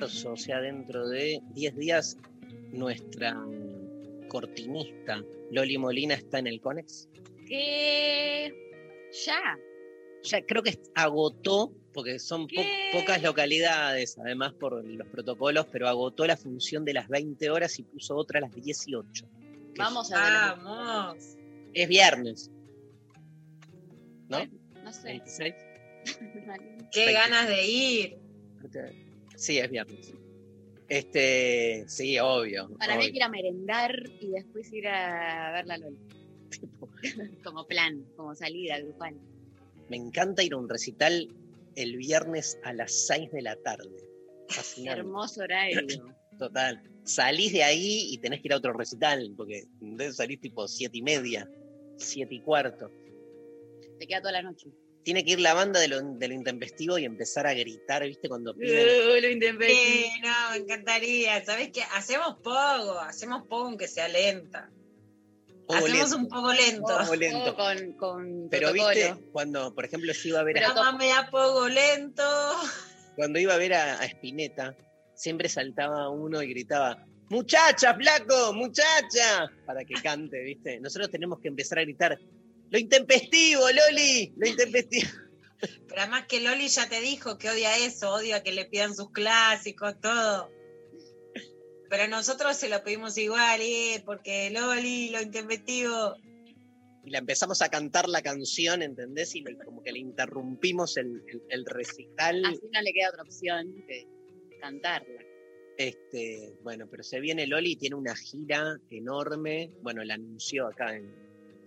marzo, o sea, dentro de 10 días, nuestra cortinista Loli Molina está en el Conex? Que ya. Ya creo que agotó, porque son pocas localidades, además por los protocolos, pero agotó la función de las 20 horas y puso otra a las 18. que Vamos a ver. Vamos. Es, es viernes, ¿no? No sé. 26. Qué ganas de ir. Sí, es viernes. Este, sí, obvio. Para mí hay obvio. que ir a merendar y después ir a ver la. Tipo, Como plan, como salida grupal. Me encanta ir a un recital el viernes a las 6 de la tarde. Fascinante. Hermoso horario. Total. Salís de ahí y tenés que ir a otro recital, porque de salís tipo siete y media, siete y cuarto. Te queda toda la noche. Tiene que ir la banda de lo, de lo intempestivo y empezar a gritar, ¿viste? Cuando piden. lo Sí, no, me encantaría. ¿Sabes qué? Hacemos poco, hacemos poco aunque sea lenta. Poco Hacemos lento. un poco lento. Poco lento. Con, con Pero protocolo. viste, cuando, por ejemplo, yo iba a ver a, Pero Mamá me da poco lento. cuando iba a ver a, a Spinetta, siempre saltaba uno y gritaba, muchacha, flaco, muchacha, para que cante, ¿viste? Nosotros tenemos que empezar a gritar, lo intempestivo, Loli, lo intempestivo. Pero además que Loli ya te dijo que odia eso, odia que le pidan sus clásicos, todo. Pero nosotros se lo pedimos igual, ¿eh? porque Loli, lo intempestivo. Y la empezamos a cantar la canción, ¿entendés? Y le- como que le interrumpimos el, el- el recital. Así no le queda otra opción que cantarla. Este, bueno, pero se viene Loli y tiene una gira enorme. Bueno, la anunció acá en,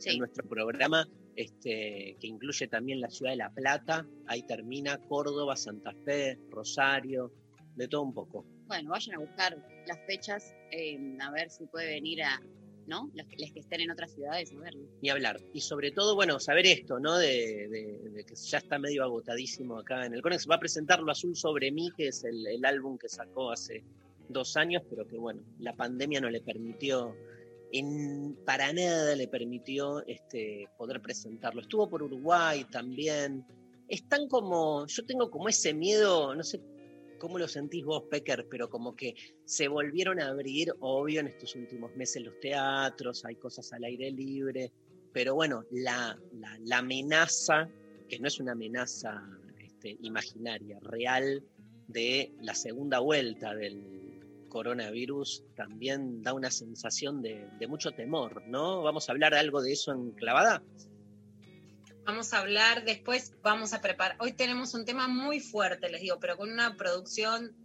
en nuestro programa, este, que incluye también la ciudad de La Plata. Ahí termina Córdoba, Santa Fe, Rosario, de todo un poco. Bueno, vayan a buscar las fechas, eh, a ver si puede venir a, ¿no? Las que, estén en otras ciudades, a verlo. Ni hablar. Y sobre todo, bueno, saber esto, ¿no? De, de- de que ya está medio agotadísimo acá en el Conex. Va a presentar Lo Azul sobre mí, que es el, el álbum que sacó hace dos años, pero que, bueno, la pandemia no le permitió, en, para nada le permitió este, poder presentarlo. Estuvo por Uruguay también. Están como, yo tengo como ese miedo, no sé cómo lo sentís vos, Pecker, pero como que se volvieron a abrir, obvio, en estos últimos meses los teatros, hay cosas al aire libre, pero bueno, la, la, la amenaza, que no es una amenaza este, imaginaria, real, de la segunda vuelta del coronavirus, también da una sensación de, mucho temor, ¿no? Vamos a hablar algo de eso en clavada. Vamos a hablar después, vamos a preparar. Hoy tenemos un tema muy fuerte, les digo, pero con una producción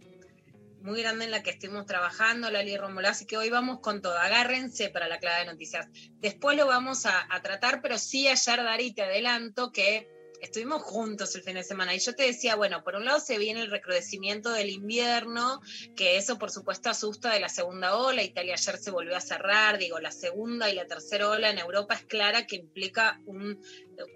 muy grande en la que estuvimos trabajando, Lali Romolá, así que hoy vamos con todo. Agárrense para la clave de noticias. Después lo vamos a, a tratar, pero sí ayer, Dari, te adelanto que estuvimos juntos el fin de semana. Y yo te decía, bueno, por un lado se viene el recrudecimiento del invierno, que eso por supuesto asusta de la segunda ola, Italia ayer se volvió a cerrar, digo, la segunda y la tercera ola en Europa es clara que implica un,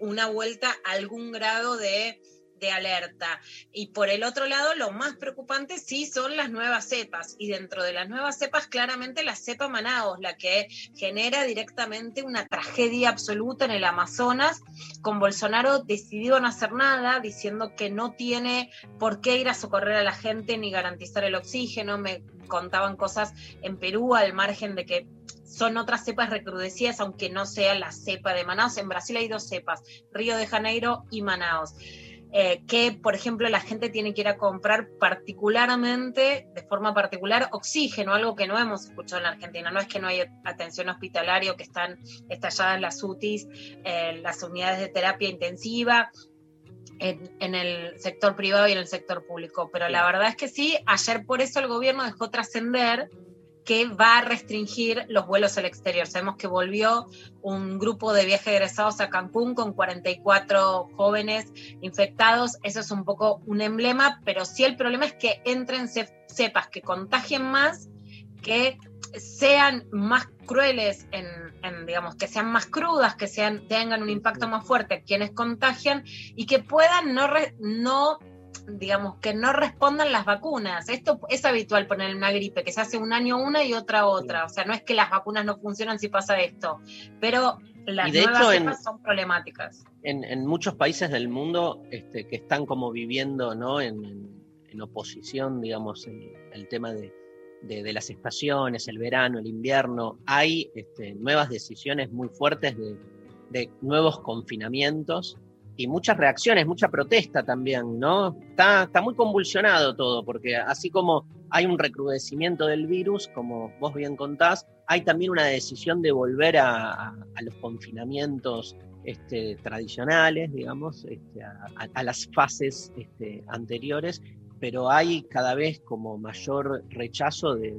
una vuelta a algún grado de, de alerta. Y por el otro lado, lo más preocupante sí son las nuevas cepas. Y dentro de las nuevas cepas, claramente la cepa Manaos, la que genera directamente una tragedia absoluta en el Amazonas, con Bolsonaro decidido no hacer nada, diciendo que no tiene por qué ir a socorrer a la gente ni garantizar el oxígeno. Me contaban cosas en Perú al margen de que son otras cepas recrudecidas, aunque no sea la cepa de Manaus. En Brasil hay dos cepas, Río de Janeiro y Manaus. Eh, que, por ejemplo, la gente tiene que ir a comprar particularmente, de forma particular, oxígeno, algo que no hemos escuchado en la Argentina. No es que no hay atención hospitalaria o que están estalladas las UTIs, eh, las unidades de terapia intensiva. En, en, el sector privado y en el sector público. Pero la verdad es que sí, ayer por eso el gobierno dejó trascender que va a restringir los vuelos al exterior. Sabemos que volvió un grupo de viajes egresados a Cancún con 44 jóvenes infectados. Eso es un poco un emblema, pero sí el problema es que entren cepas que contagien más, que sean más crueles en, digamos, que sean más crudas, que sean, tengan un impacto más fuerte quienes contagian y que puedan no, no digamos, que no respondan las vacunas. Esto es habitual poner una gripe, que se hace un año una y otra otra. O sea, no es que las vacunas no funcionan si pasa esto, pero las nuevas cepas son problemáticas. En, muchos países del mundo este, que están como viviendo ¿no? en, oposición, digamos, el, el tema de, de, las estaciones, el verano, el invierno, hay este, nuevas decisiones muy fuertes de, de nuevos confinamientos y muchas reacciones, mucha protesta también, ¿no? Está, está muy convulsionado todo, porque así como hay un recrudecimiento del virus, como vos bien contás, hay también una decisión de volver a, los confinamientos este, tradicionales, digamos, este, a, las fases este, anteriores, pero hay cada vez como mayor rechazo de,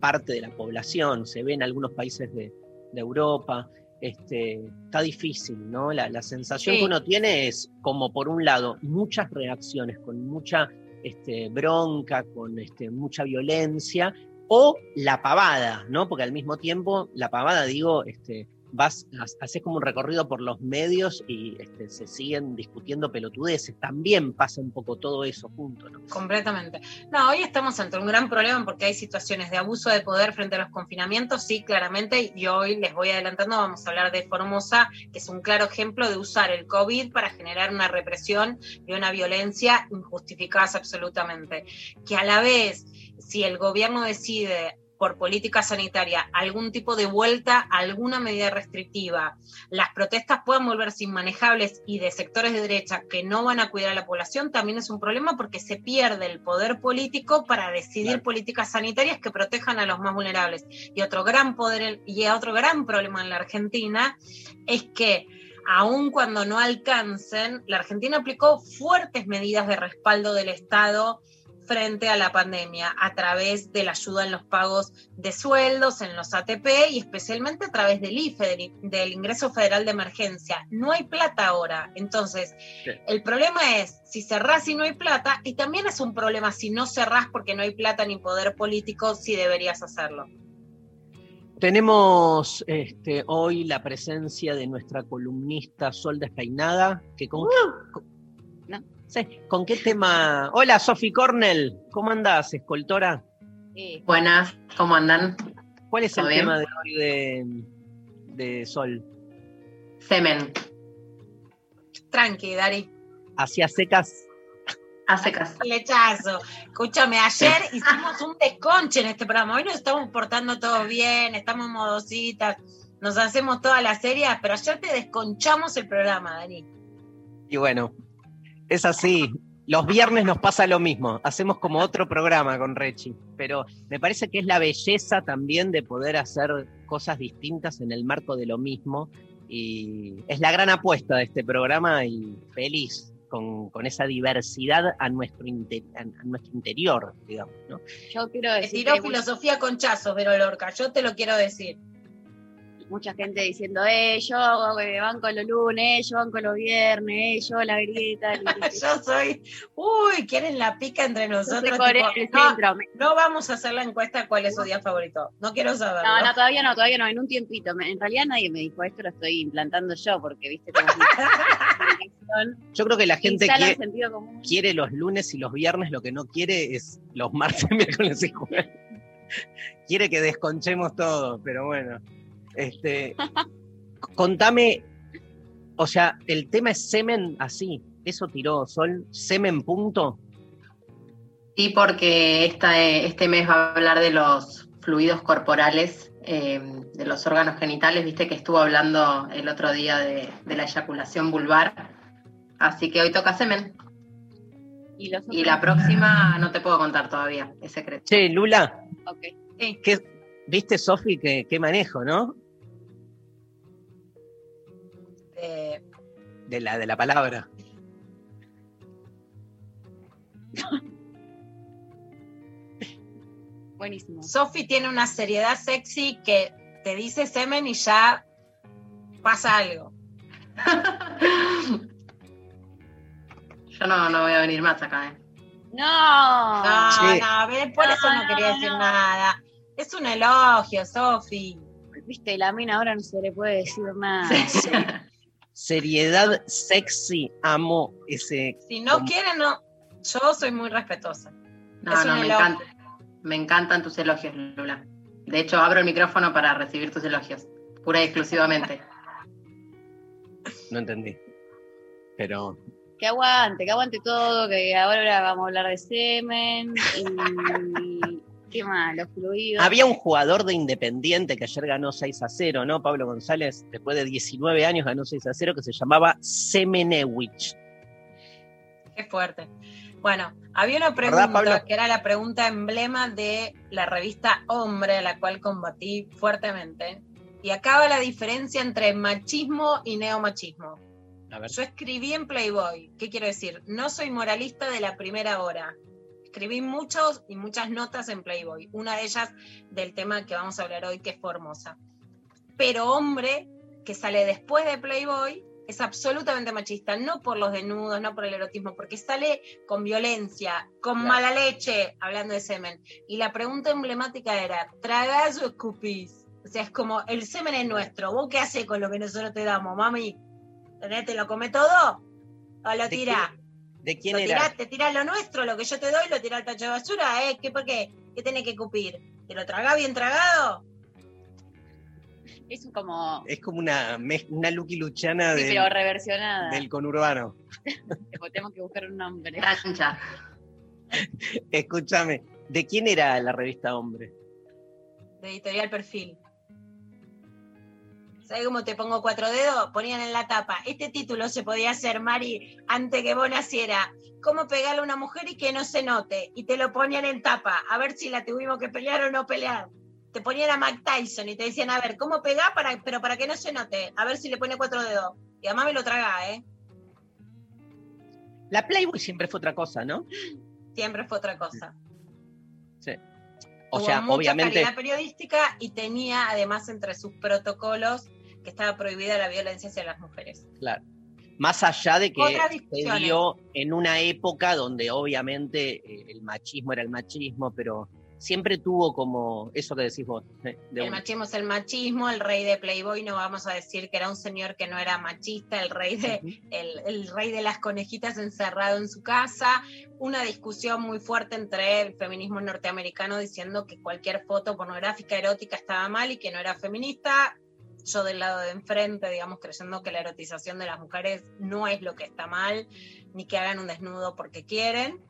parte de la población, se ve en algunos países de Europa, este, está difícil, ¿no? La, sensación que uno tiene es como por un lado muchas reacciones con mucha este, bronca, con este, mucha violencia, o la pavada, ¿no? Porque al mismo tiempo la pavada, digo, este, vas, haces como un recorrido por los medios y este, se siguen discutiendo pelotudeces. También pasa un poco todo eso junto, ¿no? Completamente. No, hoy estamos ante un gran problema porque hay situaciones de abuso de poder frente a los confinamientos, sí, claramente, y hoy les voy adelantando, vamos a hablar de Formosa, que es un claro ejemplo de usar el COVID para generar una represión y una violencia injustificadas absolutamente. Que a la vez, si el gobierno decide por política sanitaria algún tipo de vuelta alguna medida restrictiva, las protestas puedan volverse inmanejables y de sectores de derecha que no van a cuidar a la población, también es un problema porque se pierde el poder político para decidir políticas sanitarias que protejan a los más vulnerables. Y otro gran poder y otro gran problema en la Argentina es que aun cuando no alcancen, la Argentina aplicó fuertes medidas de respaldo del Estado frente a la pandemia a través de la ayuda en los pagos de sueldos, en los ATP y especialmente a través del IFE, del, Ingreso Federal de Emergencia. No hay plata ahora. Entonces, el problema es si cerrás y no hay plata, y también es un problema si no cerrás porque no hay plata ni poder político, si deberías hacerlo. Tenemos este, hoy la presencia de nuestra columnista Sol Despeinada, que con, ¿Con qué tema? Hola, Sofi Cornell. ¿Cómo andás, escoltora? Buenas, ¿cómo andan? ¿Cuál es el tema de hoy de, Sol? Semen. Tranqui, Dari. ¿Hacia secas? A secas. Lechazo. Escúchame, ayer hicimos un desconche en este programa. Hoy nos estamos portando todos bien, estamos modositas, nos hacemos toda la serie, pero ayer te desconchamos el programa, Dani. Y bueno, es así. Los viernes nos pasa lo mismo. Hacemos como otro programa con Rechi. Pero me parece que es la belleza también de poder hacer cosas distintas en el marco de lo mismo. Y es la gran apuesta de este programa y feliz con, esa diversidad a nuestro, a nuestro interior, digamos. ¿no? Yo quiero decir. tiró filosofía con chazos, Vero Lorca. Yo te lo quiero decir mucha gente diciendo, eh, yo me banco los lunes, yo banco los viernes, eh, yo la grieta. yo soy, uy, quieren la pica entre nosotros. no, vamos a hacer la encuesta cuál es su día favorito. No quiero saber. No, no, todavía no, todavía no, en un tiempito. En realidad nadie me dijo esto, lo estoy implantando yo, porque viste Yo creo que la gente quiere, quiere los lunes y los viernes, lo que no quiere es los martes, miércoles y jueves. quiere que desconchemos todo, pero bueno. Este, contame, o sea, el tema es semen así, eso tiró Sol, semen punto. Sí, porque esta, este mes va a hablar de los fluidos corporales, eh, de los órganos genitales, viste que estuvo hablando el otro día de, la eyaculación vulvar. Así que hoy toca semen. Y, los Y la próxima no te puedo contar todavía, es secreto. Che, Lula, Ok. ¿qué, ¿viste, Sofi, qué, qué manejo, no? De la, de la palabra. Buenísimo. Sofi tiene una seriedad sexy que te dice semen y ya pasa algo. Yo no, no voy a venir más acá, ¿eh? No. No, Sí. no, ve, por eso no, No, quería no, decir no. nada. Es un elogio, Sofi. Viste, la mina ahora no se le puede decir nada. Sí. Seriedad sexy, amo ese. Si no Como- quieren, no. Yo soy muy respetuosa. No, Es no, un me elogio. encanta. Me encantan tus elogios, Lula. De hecho, abro el micrófono para recibir tus elogios. Pura y exclusivamente. No entendí. Pero Que aguante, que aguante todo, que ahora vamos a hablar de semen y qué había un jugador de Independiente que ayer ganó 6 a 0, ¿no? Pablo González, después de 19 años, ganó 6 a 0, que se llamaba Semenewicz. Qué fuerte. Bueno, había una ¿Verdad, pregunta que era la pregunta emblema de la revista Hombre, a la cual combatí fuertemente. Y acá va la diferencia entre machismo y neomachismo. A ver. Yo escribí en Playboy. ¿Qué quiero decir? No soy moralista de la primera hora. Escribí muchos y muchas notas en Playboy. Una de ellas del tema que vamos a hablar hoy, que es Formosa. Pero hombre que sale después de Playboy es absolutamente machista, no por los desnudos, no por el erotismo, porque sale con violencia, con Claro. mala leche, hablando de semen. Y la pregunta emblemática era, ¿tragás o escupís? O sea, es como, el semen es nuestro, ¿vos qué haces con lo que nosotros te damos, mami? ¿Tenés- ¿Te lo come todo? ¿O lo ¿De tirás? ¿De quién Lo era? tirás, te tirás lo nuestro, lo que yo te doy, lo tirás al tacho de basura, ¿eh? ¿Qué, ¿Por qué? ¿Qué tenés que cupir? ¿Te lo tragás bien tragado? Es como, Es como una, una Lucky Luchana sí, del, pero reversionada. del conurbano. Tenemos que buscar un nombre. Cancha. Escúchame, ¿de quién era la revista Hombre? de editorial perfil. ¿Sabes cómo te pongo cuatro dedos? Ponían en la tapa. Este título se podía hacer, Mari, antes que vos naciera. ¿Cómo pegarle a una mujer y que no se note? Y te lo ponían en tapa, a ver si la tuvimos que pelear o no pelear. Te ponían a Mike Tyson y te decían, a ver, ¿cómo pegar para, pero para que no se note? A ver si le pone cuatro dedos. Y además me lo traga, ¿eh? La Playboy siempre fue otra cosa, ¿no? Siempre fue otra cosa. O Hubo sea, mucha obviamente. calidad periodística y tenía además entre sus protocolos que estaba prohibida la violencia hacia las mujeres. Claro. Más allá de que se dio en una época donde obviamente eh, el machismo era el machismo, pero siempre tuvo como eso que decís vos. eh, de el machismo es el machismo, el rey de Playboy no vamos a decir que era un señor que no era machista, el rey de, el, el rey de las conejitas encerrado en su casa, una discusión muy fuerte entre el feminismo norteamericano diciendo que cualquier foto pornográfica erótica estaba mal y que no era feminista. Yo del lado de enfrente, digamos, creyendo que la erotización de las mujeres no es lo que está mal, ni que hagan un desnudo porque quieren,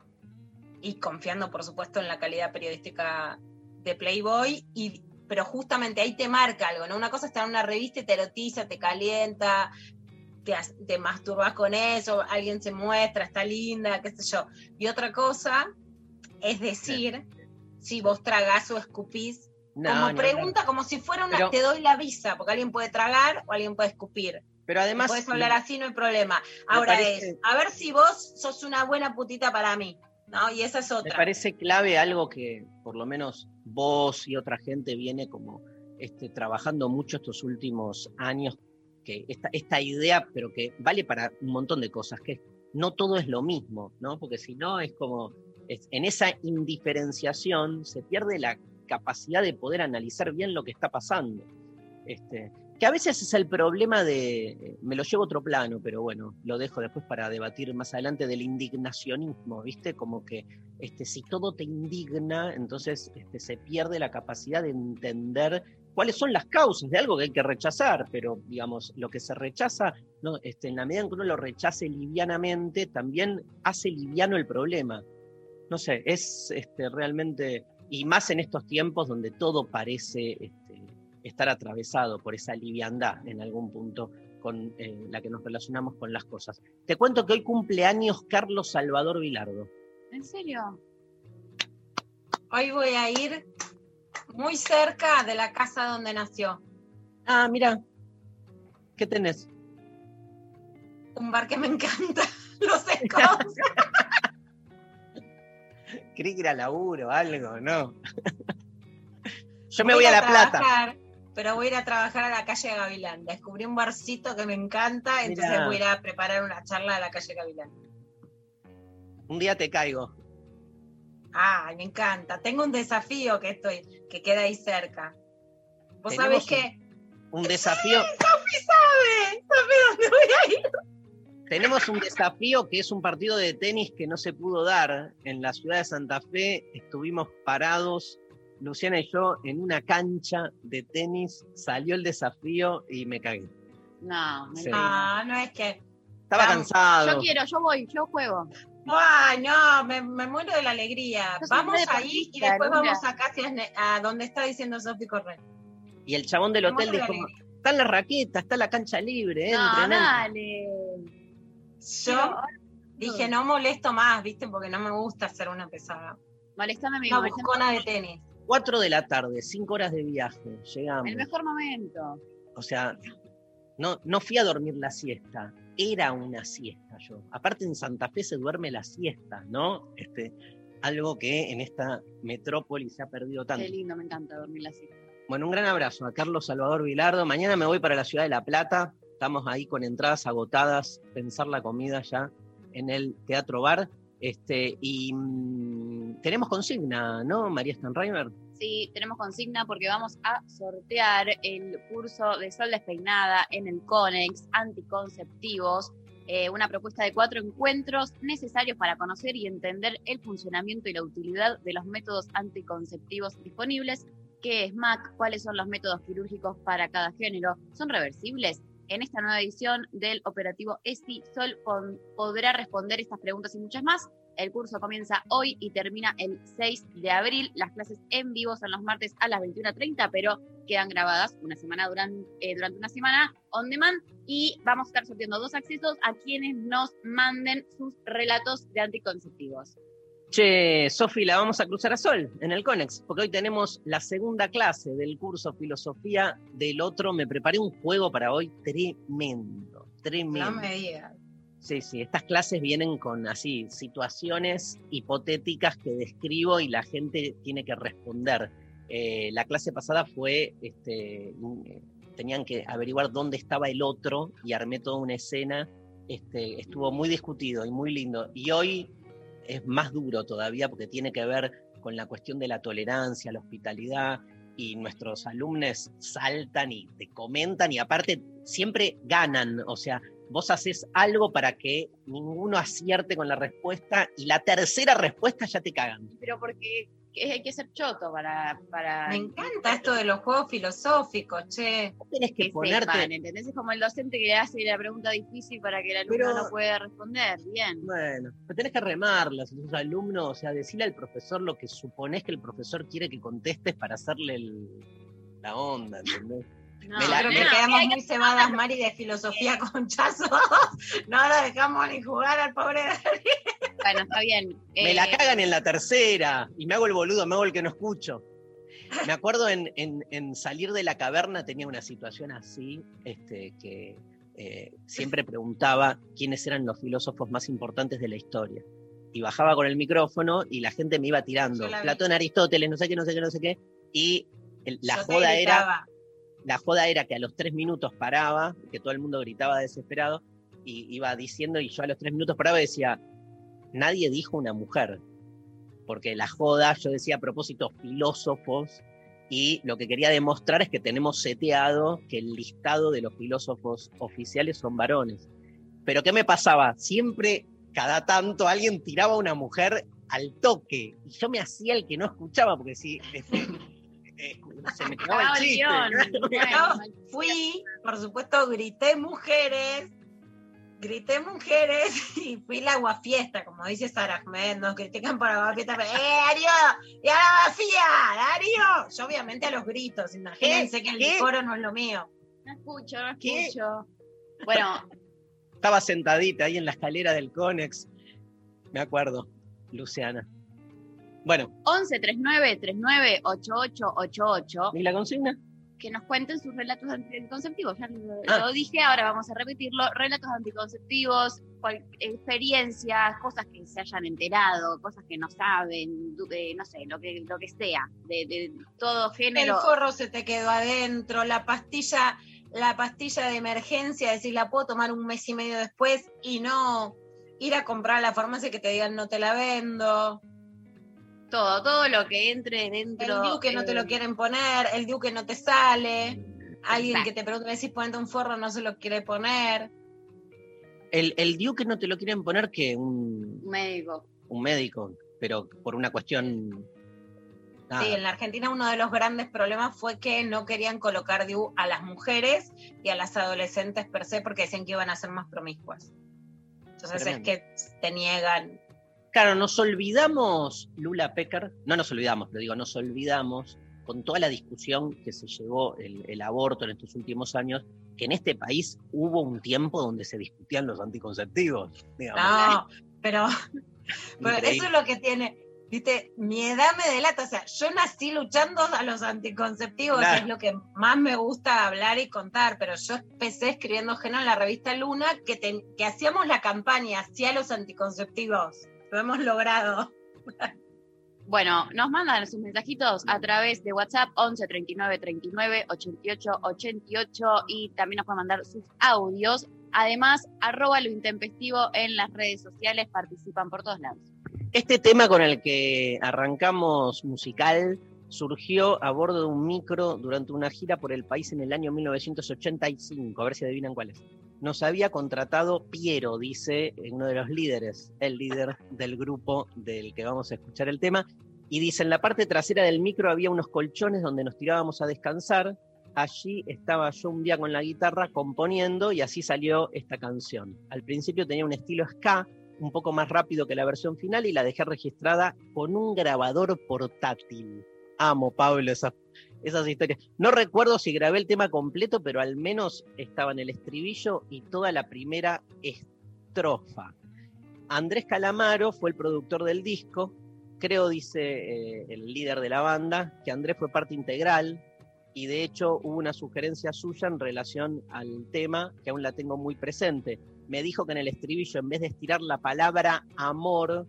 y confiando, por supuesto, en la calidad periodística de Playboy, y, pero justamente ahí te marca algo, ¿no? Una cosa está en una revista y te erotiza, te calienta, te, te masturbas con eso, alguien se muestra, está linda, qué sé yo. Y otra cosa es decir si vos tragás o escupís, No, como no, no. pregunta, como si fuera una, Pero- te doy la visa, porque alguien puede tragar o alguien puede escupir. Pero además. Puedes hablar así, no hay problema. Ahora parece- es, a ver si vos sos una buena putita para mí, ¿no? Y esa es Me otra. parece clave algo que por lo menos vos y otra gente viene como este, trabajando mucho estos últimos años, que esta, esta idea, pero que vale para un montón de cosas, que no todo es lo mismo, ¿no? Porque si no es como, es- en esa indiferenciación se pierde la capacidad de poder analizar bien lo que está pasando. Este, que a veces es el problema de, me lo llevo a otro plano, pero bueno, lo dejo después para debatir más adelante del indignacionismo, ¿viste? Como que este, si todo te indigna, entonces este, se pierde la capacidad de entender cuáles son las causas de algo que hay que rechazar, pero digamos, lo que se rechaza, ¿no? este, en la medida en que uno lo rechace livianamente, también hace liviano el problema. No sé, es este, realmente, y más en estos tiempos donde todo parece este, estar atravesado por esa liviandad en algún punto, con eh, la que nos relacionamos con las cosas. Te cuento que hoy cumple años Carlos Salvador Vilardo. ¿En serio? Hoy voy a ir muy cerca de la casa donde nació. Ah, mira, ¿qué tenés? Un bar que me encanta. Los Scots. Creí que era laburo, algo, ¿no? Yo me voy a La Plata. Pero voy a ir a trabajar a la calle Gavilán. Descubrí un barcito que me encanta, entonces Mirá. voy a ir a preparar una charla a la calle Gavilán. Un día te caigo. Ay, me encanta. Tengo un desafío que estoy, que queda ahí cerca. Vos sabés que. Un desafío. Sofi sabe, sabe dónde voy a ir. Tenemos un desafío que es un partido de tenis que no se pudo dar en la ciudad de Santa Fe. Estuvimos parados, Luciana y yo, en una cancha de tenis. Salió el desafío y me cagué. No, Sí. mentira. Ah, no es que. Estaba Vamos. cansado. Yo quiero, yo voy, yo juego. Ay, no, me, me muero de la alegría. Yo Vamos ahí y después Luna. vamos acá a donde está diciendo Sofi Correa. Y el chabón del Me hotel dijo: alegría. Está en la raqueta, está en la cancha libre, No, entren, entren". Yo dije, no molesto más, ¿viste? Porque no me gusta ser una pesada. Molestame a mí, Una buscona de tenis. 4 de la tarde, 5 horas de viaje, llegamos. El mejor momento. O sea, no, no fui a dormir la siesta, era una siesta yo. Aparte en Santa Fe se duerme la siesta, ¿no? Este, algo que en esta metrópoli se ha perdido tanto. Qué lindo, me encanta dormir así. Bueno, un gran abrazo a Carlos Salvador Vilardo. Mañana me voy para la ciudad de La Plata. Estamos ahí con entradas agotadas, pensar la comida ya en el Teatro Bar. Este, y mm, tenemos consigna, ¿no, María Stanreimer? Sí, tenemos consigna porque vamos a sortear el curso de Sol Despeinada en el CONEX, anticonceptivos, eh, una propuesta de cuatro encuentros necesarios para conocer y entender el funcionamiento y la utilidad de los métodos anticonceptivos disponibles. ¿Qué es MAC? ¿Cuáles son los métodos quirúrgicos para cada género? ¿Son reversibles? En esta nueva edición del operativo ESI, Sol pon- podrá responder estas preguntas y muchas más. El curso comienza hoy y termina el 6 de abril. Las clases en vivo son los martes a las 21.30, pero quedan grabadas una semana durante, eh, durante una semana on demand. Y vamos a estar sorteando dos accesos a quienes nos manden sus relatos de anticonceptivos. Che, Sofi, la vamos a cruzar a Sol en el Conex, porque hoy tenemos la segunda clase del curso Filosofía del Otro. Me preparé un juego para hoy tremendo, tremendo. No me digas. Sí, sí, estas clases vienen con así situaciones hipotéticas que describo y la gente tiene que responder. Eh, la clase pasada fue, este, tenían que averiguar dónde estaba el otro y armé toda una escena. Este, estuvo muy discutido y muy lindo. Y hoy es más duro todavía porque tiene que ver con la cuestión de la tolerancia, la hospitalidad y nuestros alumnos saltan y te comentan y aparte siempre ganan, o sea, vos haces algo para que ninguno acierte con la respuesta y la tercera respuesta ya te cagan. Pero porque que hay que ser choto para... para Me encanta esto de los juegos filosóficos, che. Tenés que, que ponerte... sepan, ¿entendés? Es como el docente que le hace la pregunta difícil para que el alumno Pero- no pueda responder. Bien. Bueno, pero tenés que remarlas a tus alumnos, o sea, decirle al profesor lo que suponés que el profesor quiere que contestes para hacerle el- la onda, ¿entendés? No, Me la- me quedamos muy cebadas, Mari, de filosofía con chazos. No lo dejamos ni jugar al pobre. Bueno, está bien. Me la Eh, cagan en la tercera y me hago el boludo, me hago el que no escucho. Me acuerdo en, en- en salir de la caverna tenía una situación así, este, que eh, siempre preguntaba quiénes eran los filósofos más importantes de la historia. Y bajaba con el micrófono y la gente me iba tirando. Platón, Aristóteles, no sé qué, no sé qué, no sé qué. Y el- la Yo joda era. La joda era que a los tres minutos paraba, que todo el mundo gritaba desesperado, y iba diciendo, y yo a los tres minutos paraba y decía, nadie dijo una mujer, porque la joda, yo decía a propósito, filósofos, y lo que quería demostrar es que tenemos seteado que el listado de los filósofos oficiales son varones. Pero ¿qué me pasaba? Siempre, cada tanto, alguien tiraba a una mujer al toque, y yo me hacía el que no escuchaba, porque si... eh, se me quedaba acababa el el chiste. guion. Bueno, Fui, por supuesto, grité mujeres. Grité mujeres y fui la guafiesta, como dice Sara Ahmed, nos critican por la guafiesta, pero, ¡eh, Darío! ¡Y a la vacía! ¡Darío! Yo obviamente a los gritos, imagínense que el ¿Qué? coro no es lo mío. No escucho, no ¿Qué? escucho. Bueno, Estaba sentadita ahí en la escalera del Conex. Me acuerdo, Luciana. Bueno, 11 39 39 8888 ¿y la consigna? que nos cuenten sus relatos anticonceptivos. Ya lo, Ah. lo dije, ahora vamos a repetirlo. Relatos anticonceptivos, cual- experiencias, cosas que se hayan enterado, cosas que no saben, eh, no sé, lo que, lo que sea, de, de todo El género. forro se te quedó adentro, la pastilla, la pastilla de emergencia, decir, la puedo tomar un mes y medio después y no ir a comprar a la farmacia que te digan no te la vendo. Todo, todo lo que entre El dentro. DIU que no te eh, lo quieren poner, el DIU que no te sale, alguien que te pregunta, decís ponete un forro, no se lo quiere poner. El, el DIU que no te lo quieren poner que un, médico. un médico, pero por una cuestión. nada. Sí, en la Argentina uno de los grandes problemas fue que no querían colocar DIU a las mujeres y a las adolescentes per se porque decían que iban a ser más promiscuas. Entonces Tremendo. es que te niegan. Claro, nos olvidamos, Lula Pecker, no nos olvidamos, pero digo, nos olvidamos con toda la discusión que se llevó el, el aborto en estos últimos años, que en este país hubo un tiempo donde se discutían los anticonceptivos. digamos. No, pero, eso es lo que tiene. Viste, mi edad me delata. O sea, yo nací luchando a los anticonceptivos, Claro. es lo que más me gusta hablar y contar. Pero yo empecé escribiendo Geno en la revista Luna, que, que hacíamos la campaña hacia los anticonceptivos. Lo hemos logrado. Bueno, nos mandan sus mensajitos a través de WhatsApp 11 39 39 88 88 y también nos pueden mandar sus audios. Además, arroba lo intempestivo en las redes sociales, participan por todos lados. Este tema con el que arrancamos musical surgió a bordo de un micro durante una gira por el país en el año 1985. A ver si adivinan cuál es. Nos había contratado Piero, dice uno de los líderes, el líder del grupo del que vamos a escuchar el tema. Y dice, en la parte trasera del micro había unos colchones donde nos tirábamos a descansar. Allí estaba yo un día con la guitarra componiendo y así salió esta canción. Al principio tenía un estilo ska, un poco más rápido que la versión final y la dejé registrada con un grabador portátil. Amo, Pablo, esas, esas historias. No recuerdo si grabé el tema completo, pero al menos estaba en el estribillo y toda la primera estrofa. Andrés Calamaro fue el productor del disco. Creo, dice eh, el líder de la banda, que Andrés fue parte integral y de hecho hubo una sugerencia suya en relación al tema que aún la tengo muy presente me dijo que en el estribillo, en vez de estirar la palabra amor,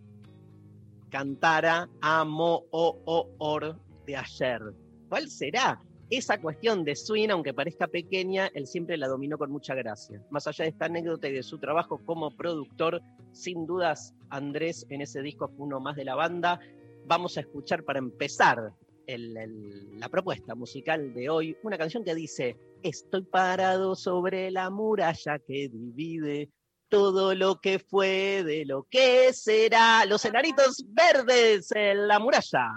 cantara amo o o or de ayer. ¿Cuál será? Esa cuestión de swing, aunque parezca pequeña, él siempre la dominó con mucha gracia. Más allá de esta anécdota y de su trabajo como productor, sin dudas Andrés en ese disco uno más de la banda. Vamos a escuchar para empezar la propuesta musical de hoy una canción que dice Estoy parado sobre la muralla que divide todo lo que fue de lo que será. Los enanitos verdes en la muralla.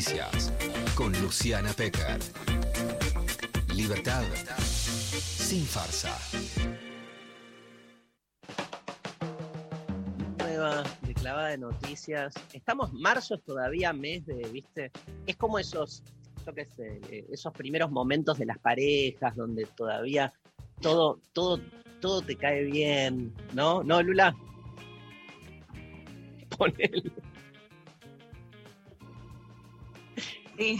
Noticias con Luciana Pecker. Libertad sin farsa. Nueva de clavada de noticias. Estamos, marzo es todavía mes de, ¿viste? Es como esos, yo qué sé, eh, esos primeros momentos de las parejas donde todavía todo, todo, todo te cae bien, ¿no? ¿No, Lula? Ponele. Sí.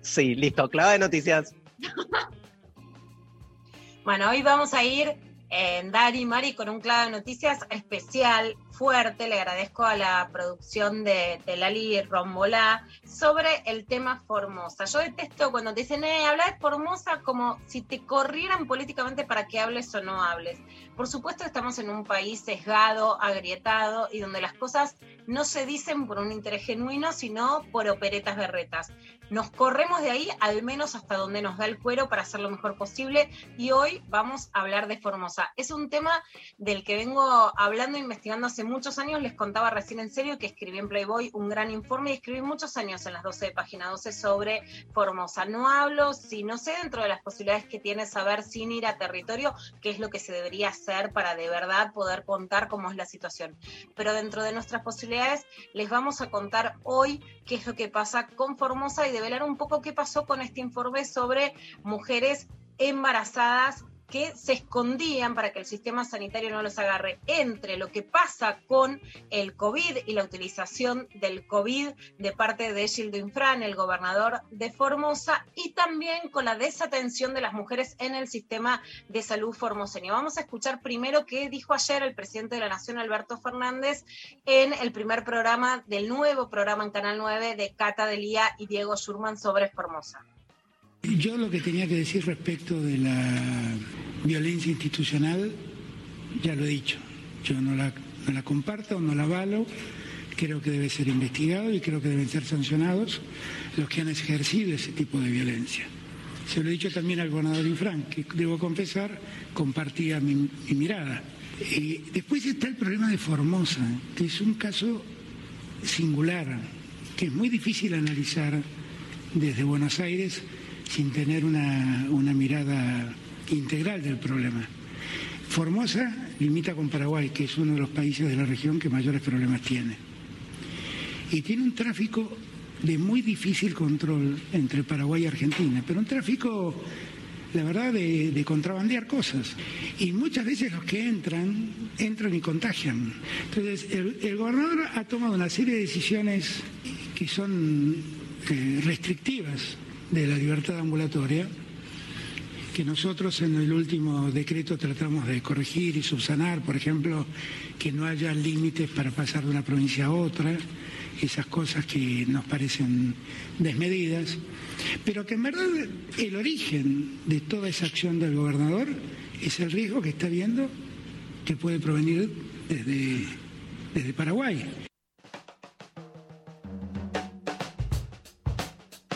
Sí, listo, clavada de noticias. Bueno, hoy vamos a ir en Dari y Mari con un clavo de noticias especial, fuerte. Le agradezco a la producción de, de Lali Rombolá sobre el tema Formosa. Yo detesto cuando te dicen, eh, habla de Formosa como si te corrieran políticamente para que hables o no hables. Por supuesto, estamos en un país sesgado, agrietado y donde las cosas no se dicen por un interés genuino, sino por operetas berretas. Nos corremos de ahí al menos hasta donde nos da el cuero para hacer lo mejor posible y hoy vamos a hablar de Formosa. Es un tema del que vengo hablando e investigando hace muchos años. Les contaba recién en serio que escribí en Playboy un gran informe y escribí muchos años en las 12 de página 12 sobre Formosa. No hablo, si no sé, dentro de las posibilidades que tiene saber sin ir a territorio, qué es lo que se debería hacer para de verdad poder contar cómo es la situación. Pero dentro de nuestras posibilidades les vamos a contar hoy qué es lo que pasa con Formosa y develar un poco qué pasó con este informe sobre mujeres embarazadas que se escondían para que el sistema sanitario no los agarre entre lo que pasa con el COVID y la utilización del COVID de parte de Gildo Infran, el gobernador de Formosa, y también con la desatención de las mujeres en el sistema de salud formoseño. Vamos a escuchar primero qué dijo ayer el presidente de la Nación, Alberto Fernández, en el primer programa del nuevo programa en Canal 9 de Cata Delía y Diego Schurman sobre Formosa. Yo lo que tenía que decir respecto de la violencia institucional, ya lo he dicho. Yo no la, no la comparto, no la avalo. Creo que debe ser investigado y creo que deben ser sancionados los que han ejercido ese tipo de violencia. Se lo he dicho también al gobernador Infran, que debo confesar, compartía mi, mi mirada. Después está el problema de Formosa, que es un caso singular, que es muy difícil analizar desde Buenos Aires sin tener una, una mirada integral del problema. Formosa limita con Paraguay, que es uno de los países de la región que mayores problemas tiene. Y tiene un tráfico de muy difícil control entre Paraguay y Argentina, pero un tráfico, la verdad, de, de contrabandear cosas. Y muchas veces los que entran, entran y contagian. Entonces, el, el gobernador ha tomado una serie de decisiones que son eh, restrictivas de la libertad ambulatoria, que nosotros en el último decreto tratamos de corregir y subsanar, por ejemplo, que no haya límites para pasar de una provincia a otra, esas cosas que nos parecen desmedidas, pero que en verdad el origen de toda esa acción del gobernador es el riesgo que está viendo que puede provenir desde, desde Paraguay.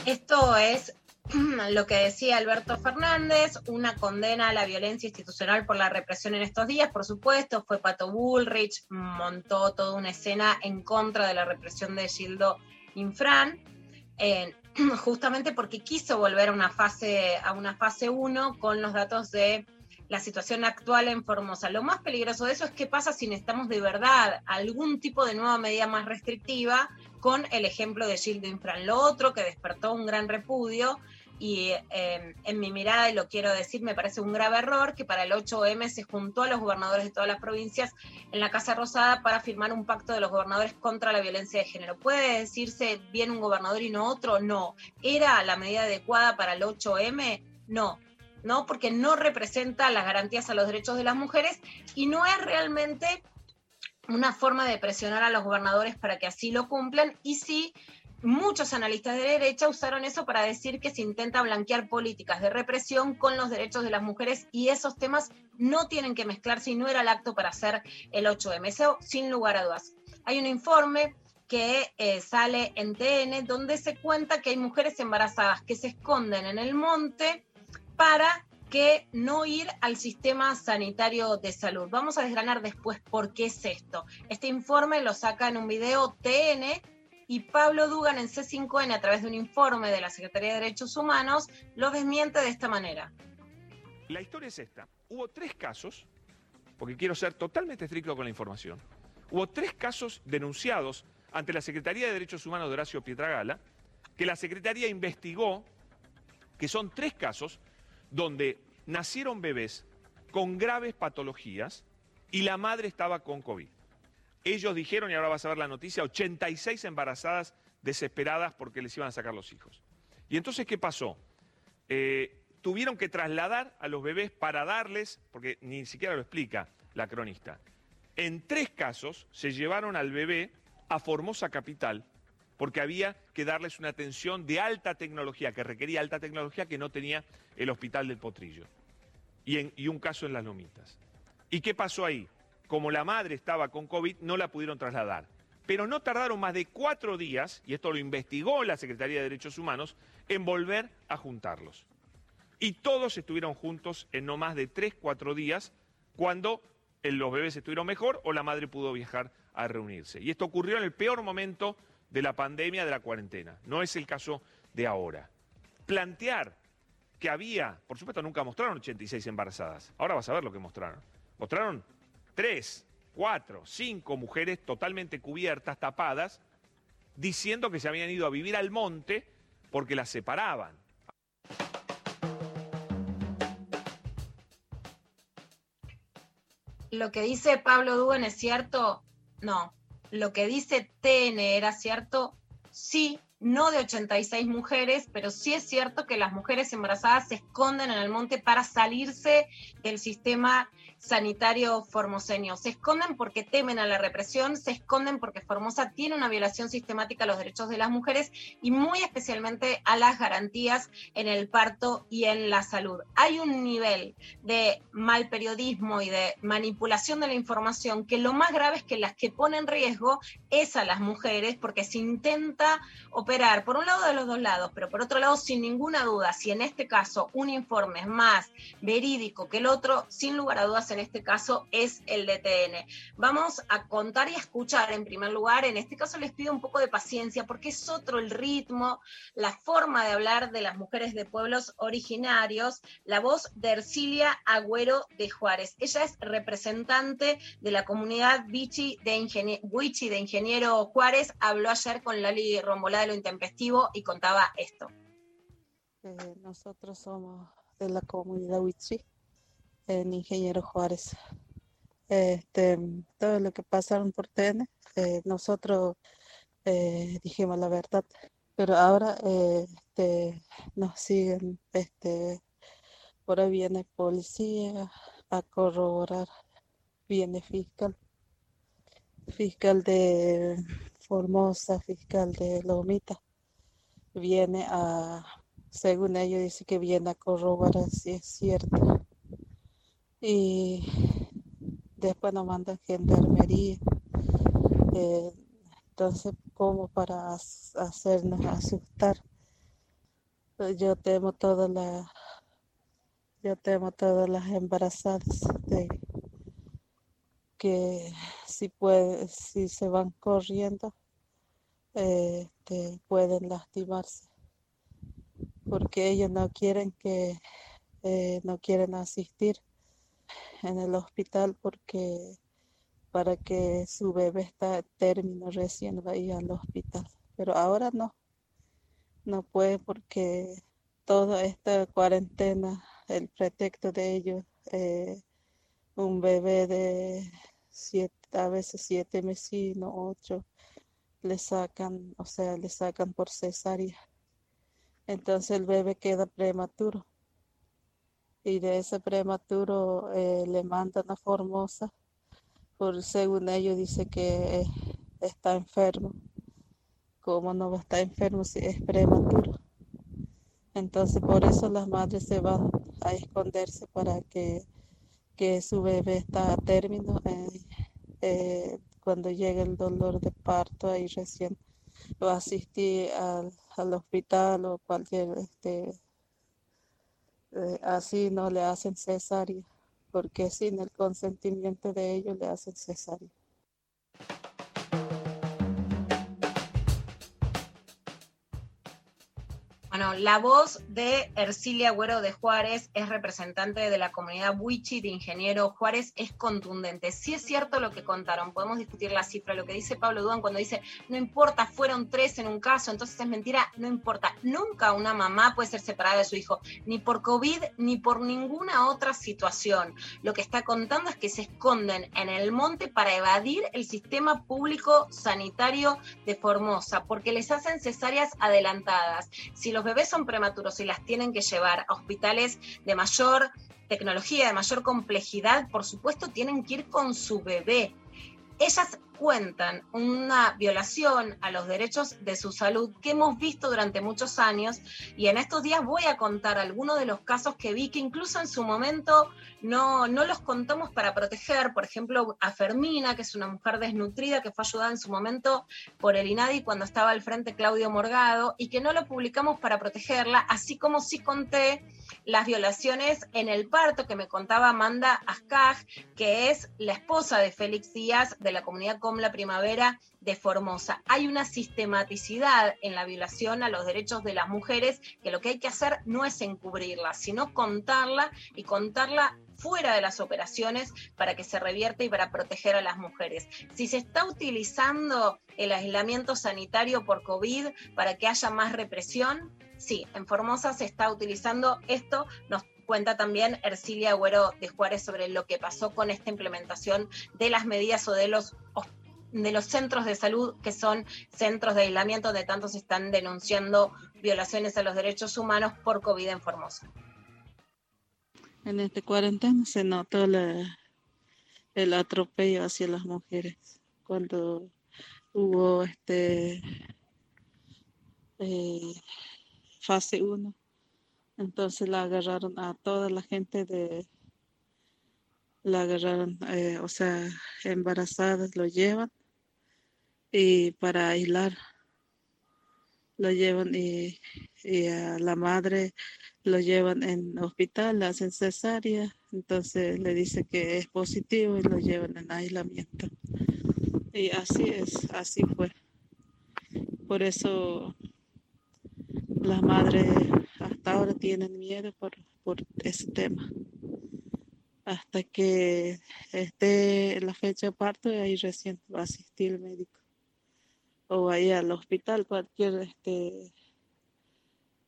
Esto es lo que decía Alberto Fernández, una condena a la violencia institucional por la represión en estos días, por supuesto, fue Pato Bullrich, montó toda una escena en contra de la represión de Gildo Infran, justamente porque quiso volver a una fase a una fase 1 con los datos de la situación actual en Formosa. Lo más peligroso de eso es qué pasa si necesitamos de verdad algún tipo de nueva medida más restrictiva con el ejemplo de Gildo Infran. Lo otro que despertó un gran repudio y eh, en mi mirada, y lo quiero decir, me parece un grave error que para el 8M se juntó a los gobernadores de todas las provincias en la Casa Rosada para firmar un pacto de los gobernadores contra la violencia de género. ¿Puede decirse bien un gobernador y no otro? No. ¿Era la medida adecuada para el 8M? No. ¿no? Porque no representa las garantías a los derechos de las mujeres y no es realmente una forma de presionar a los gobernadores para que así lo cumplan y sí muchos analistas de derecha usaron eso para decir que se intenta blanquear políticas de represión con los derechos de las mujeres y esos temas no tienen que mezclarse y no era el acto para hacer el 8M, eso sin lugar a dudas. Hay un informe que eh, sale en TN donde se cuenta que hay mujeres embarazadas que se esconden en el monte para que no ir al sistema sanitario de salud. Vamos a desgranar después por qué es esto. Este informe lo saca en un video TN y Pablo Dugan en C5N a través de un informe de la Secretaría de Derechos Humanos lo desmiente de esta manera. La historia es esta. Hubo tres casos, porque quiero ser totalmente estricto con la información. Hubo tres casos denunciados ante la Secretaría de Derechos Humanos de Horacio Pietragala, que la Secretaría investigó, que son tres casos donde nacieron bebés con graves patologías y la madre estaba con COVID. Ellos dijeron, y ahora vas a ver la noticia, 86 embarazadas desesperadas porque les iban a sacar los hijos. Y entonces, ¿qué pasó? Eh, tuvieron que trasladar a los bebés para darles, porque ni siquiera lo explica la cronista, en tres casos se llevaron al bebé a Formosa Capital porque había que darles una atención de alta tecnología, que requería alta tecnología que no tenía el Hospital del Potrillo. Y, un caso en Las Lomitas. ¿Y qué pasó ahí? Como la madre estaba con COVID, no la pudieron trasladar. Pero no tardaron más de cuatro días, y esto lo investigó la Secretaría de Derechos Humanos, en volver a juntarlos. Y todos estuvieron juntos en no más de tres, cuatro días, cuando eh, los bebés estuvieron mejor o la madre pudo viajar a reunirse. Y esto ocurrió en el peor momento de la pandemia, de la cuarentena. No es el caso de ahora. Plantear que había, por supuesto nunca mostraron 86 embarazadas. Ahora vas a ver lo que mostraron. Mostraron tres, cuatro, cinco mujeres totalmente cubiertas, tapadas, diciendo que se habían ido a vivir al monte porque las separaban. Lo que dice Pablo Dugan es cierto, no. Lo que dice TN era cierto, sí, no de 86 mujeres, pero sí es cierto que las mujeres embarazadas se esconden en el monte para salirse del sistema sanitario formoseño. Se esconden porque temen a la represión, se esconden porque Formosa tiene una violación sistemática a los derechos de las mujeres y muy especialmente a las garantías en el parto y en la salud. Hay un nivel de mal periodismo y de manipulación de la información que lo más grave es que las que ponen en riesgo es a las mujeres porque se intenta operar por un lado de los dos lados, pero por otro lado sin ninguna duda, si en este caso un informe es más verídico que el otro, sin lugar a dudas en este caso es el DTN. Vamos a contar y a escuchar en primer lugar, en este caso les pido un poco de paciencia porque es otro el ritmo, la forma de hablar de las mujeres de pueblos originarios, la voz de Ercilia Agüero de Juárez. Ella es representante de la comunidad Bichi de, Ingeniero Juárez, habló ayer con Lali Rombolá de lo intempestivo y contaba esto. Eh, nosotros somos de la comunidad Huichi, en Ingeniero Juárez. Este, todo lo que pasaron por TN, eh, nosotros eh, dijimos la verdad, pero ahora este, nos siguen, este, por ahí viene policía a corroborar, viene fiscal, fiscal de Formosa, fiscal de Lomita, viene a según ellos dice que viene a corroborar si es cierto. Y después nos mandan gendarmería. Eh, entonces, como para hacernos asustar. Pues Yo temo todas las, yo temo todas las embarazadas de que si puede, si se van corriendo, eh, este, pueden lastimarse porque ellos no quieren que eh, no quieren asistir en el hospital porque para que su bebé está término recién va a ir al hospital. Pero ahora no no puede porque toda esta cuarentena el pretexto de ellos eh, un bebé de siete a veces siete mesinos ocho le sacan o sea le sacan por cesárea entonces el bebé queda prematuro. Y de ese prematuro eh, le mandan a Formosa, por según ellos dice que está enfermo. ¿Cómo no va a estar enfermo si es prematuro? Entonces por eso las madres se van a esconderse para que, que su bebé está a término. eh, eh, cuando llegue el dolor de parto, ahí recién o asistir al, al hospital o cualquier, este, eh, así no le hacen cesárea, porque sin el consentimiento de ellos le hacen cesárea. Bueno, la voz de Ercilia Agüero de Juárez es representante de la comunidad Wichi de Ingeniero Juárez, es contundente. Si es cierto lo que contaron, podemos discutir la cifra, lo que dice Pablo Duan cuando dice, no importa, fueron tres en un caso, entonces es mentira, no importa. Nunca una mamá puede ser separada de su hijo, ni por COVID, ni por ninguna otra situación. Lo que está contando es que se esconden en el monte para evadir el sistema público sanitario de Formosa, porque les hacen cesáreas adelantadas. Si los bebés son prematuros y las tienen que llevar a hospitales de mayor tecnología, de mayor complejidad, por supuesto tienen que ir con su bebé. Ellas cuentan una violación a los derechos de su salud que hemos visto durante muchos años y en estos días voy a contar algunos de los casos que vi que incluso en su momento no, no los contamos para proteger, por ejemplo a Fermina, que es una mujer desnutrida que fue ayudada en su momento por el INADI cuando estaba al frente Claudio Morgado y que no lo publicamos para protegerla, así como sí conté las violaciones en el parto que me contaba Amanda Ascaj, que es la esposa de Félix Díaz de la comunidad Com la Primavera de Formosa. Hay una sistematicidad en la violación a los derechos de las mujeres que lo que hay que hacer no es encubrirla, sino contarla y contarla fuera de las operaciones para que se revierte y para proteger a las mujeres. Si se está utilizando el aislamiento sanitario por COVID para que haya más represión, sí, en Formosa se está utilizando esto, nos cuenta también Ercilia Agüero de Juárez sobre lo que pasó con esta implementación de las medidas o de los de los centros de salud que son centros de aislamiento donde tanto se están denunciando violaciones a los derechos humanos por COVID en Formosa. En este cuarentena se notó la- el atropello hacia las mujeres cuando hubo este eh, fase 1. Entonces la agarraron a toda la gente de la agarraron, eh, o sea, embarazadas lo llevan y para aislar lo llevan y, a la madre lo llevan en hospital, le hacen cesárea, entonces le dice que es positivo y lo llevan en aislamiento. Y así es, así fue. Por eso las madres hasta ahora tienen miedo por, por ese tema. Hasta que esté la fecha de parto y ahí recién va a asistir el médico. O ahí al hospital, cualquier este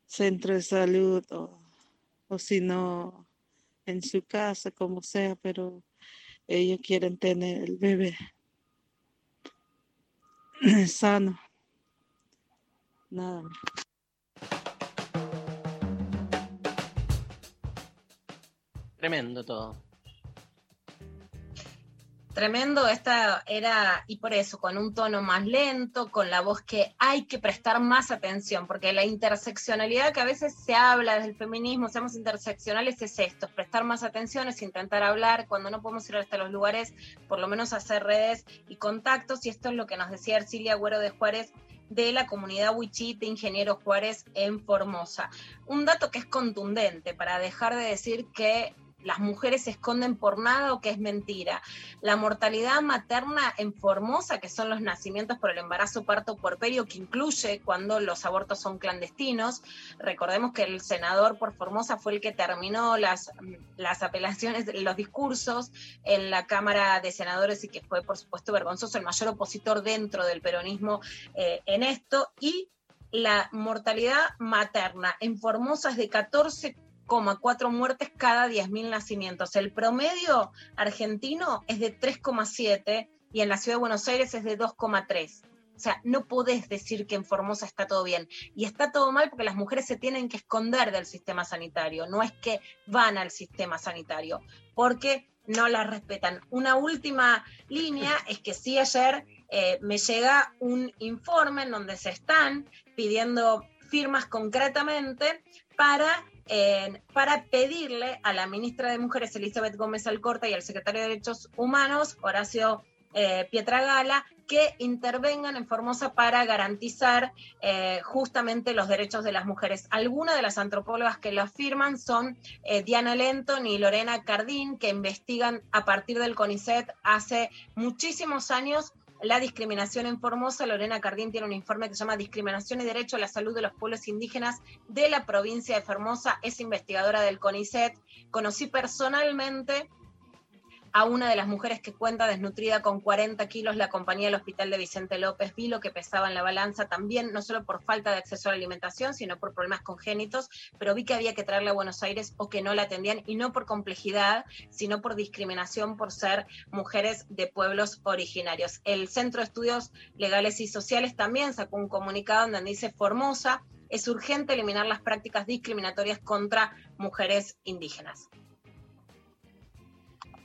centro de salud o, o si no en su casa, como sea, pero ellos quieren tener el bebé sano. Nada más. Tremendo todo. Tremendo, esta era, y por eso, con un tono más lento, con la voz que hay que prestar más atención, porque la interseccionalidad que a veces se habla desde el feminismo, seamos interseccionales, es esto, es prestar más atención, es intentar hablar, cuando no podemos ir hasta los lugares, por lo menos hacer redes y contactos, y esto es lo que nos decía Ercilia Agüero de Juárez de la comunidad Wichí de Ingenieros Juárez en Formosa. Un dato que es contundente para dejar de decir que las mujeres se esconden por nada o que es mentira. La mortalidad materna en Formosa, que son los nacimientos por el embarazo parto puerperio, que incluye cuando los abortos son clandestinos. Recordemos que el senador por Formosa fue el que terminó las, las apelaciones, los discursos en la Cámara de Senadores y que fue, por supuesto, vergonzoso, el mayor opositor dentro del peronismo eh, en esto. Y la mortalidad materna en Formosa es de 14 4 muertes cada 10.000 nacimientos. El promedio argentino es de 3,7 y en la ciudad de Buenos Aires es de 2,3. O sea, no podés decir que en Formosa está todo bien. Y está todo mal porque las mujeres se tienen que esconder del sistema sanitario. No es que van al sistema sanitario, porque no las respetan. Una última línea es que sí ayer eh, me llega un informe en donde se están pidiendo firmas concretamente para para pedirle a la ministra de Mujeres, Elizabeth Gómez Alcorta, y al secretario de Derechos Humanos, Horacio eh, Pietragala, que intervengan en Formosa para garantizar eh, justamente los derechos de las mujeres. Algunas de las antropólogas que lo afirman son eh, Diana Lenton y Lorena Cardín, que investigan a partir del CONICET hace muchísimos años la discriminación en Formosa. Lorena Cardín tiene un informe que se llama Discriminación y Derecho a la Salud de los Pueblos Indígenas de la provincia de Formosa. Es investigadora del CONICET. Conocí personalmente a una de las mujeres que cuenta desnutrida con 40 kilos, la compañía del hospital de Vicente López, vi lo que pesaba en la balanza también, no solo por falta de acceso a la alimentación, sino por problemas congénitos, pero vi que había que traerla a Buenos Aires o que no la atendían, y no por complejidad, sino por discriminación por ser mujeres de pueblos originarios. El Centro de Estudios Legales y Sociales también sacó un comunicado donde dice Formosa, es urgente eliminar las prácticas discriminatorias contra mujeres indígenas.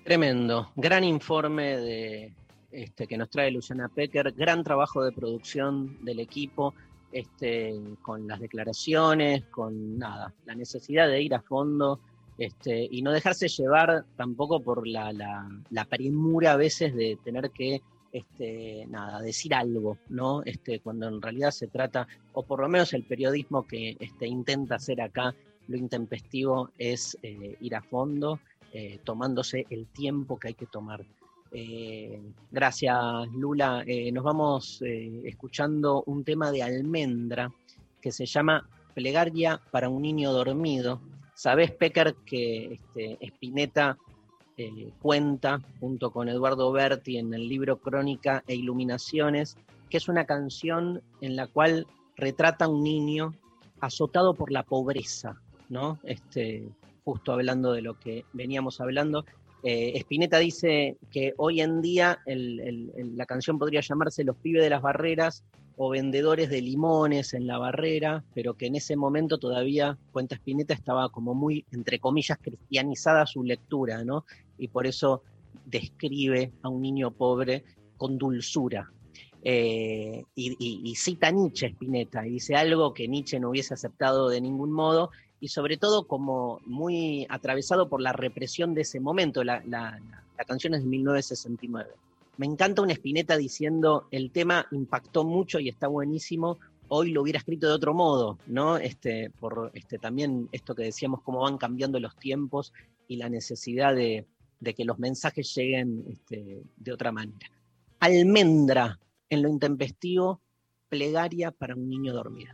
Tremendo, gran informe de, este, que nos trae Luciana Pecker, gran trabajo de producción del equipo, este, con las declaraciones, con nada, la necesidad de ir a fondo este, y no dejarse llevar tampoco por la, la, premura a veces de tener que este, decir algo, ¿no? Este, cuando en realidad se trata, o por lo menos el periodismo que este, intenta hacer acá, lo intempestivo es eh, ir a fondo eh, tomándose el tiempo que hay que tomar. Eh, gracias, Lula. Eh, nos vamos escuchando un tema de almendra que se llama Plegaria para un niño dormido. Sabés, Pecker, que este, Spinetta cuenta junto con Eduardo Berti en el libro Crónica e Iluminaciones, que es una canción en la cual retrata a un niño azotado por la pobreza, ¿no? Este, justo hablando de lo que veníamos hablando. Eh, Spinetta dice que hoy en día la canción podría llamarse Los pibes de las barreras o vendedores de limones en la barrera, pero que en ese momento todavía, cuenta Spinetta, estaba como muy, entre comillas, cristianizada su lectura, ¿no? Y por eso describe a un niño pobre con dulzura. Eh, y, y- cita Nietzsche Spinetta y dice algo que Nietzsche no hubiese aceptado de ningún modo y sobre todo como muy atravesado por la represión de ese momento. La, la- canción es de 1969. Me encanta un Spinetta diciendo el tema impactó mucho y está buenísimo. Hoy lo hubiera escrito de otro modo, ¿no? Este, por este, también esto que decíamos, cómo van cambiando los tiempos y la necesidad de, de que los mensajes lleguen este, de otra manera. Almendra en lo intempestivo, plegaria para un niño dormido.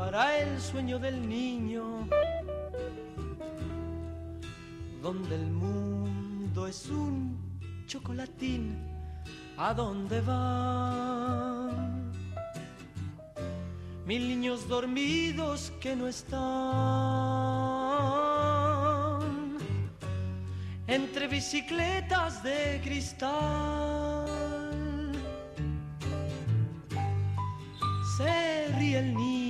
para el sueño del niño, donde el mundo es un chocolatín, ¿a dónde van? Mil niños dormidos que no están entre bicicletas de cristal. Se ríe el niño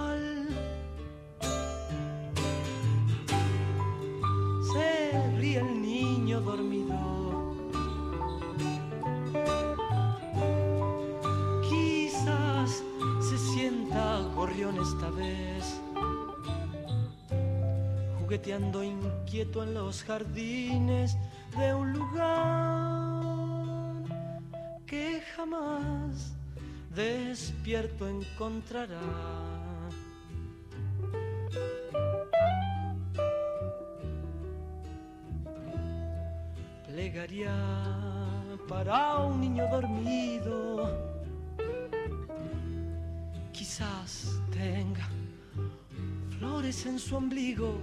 Vez. Jugueteando inquieto en los jardines de un lugar que jamás despierto encontrará. Plegaría para un niño dormido. Quizás tenga flores en su ombligo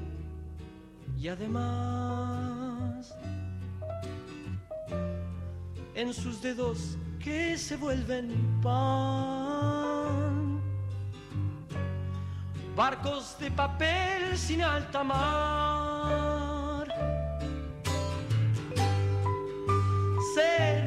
y además en sus dedos que se vuelven pan. Barcos de papel sin alta mar. Se el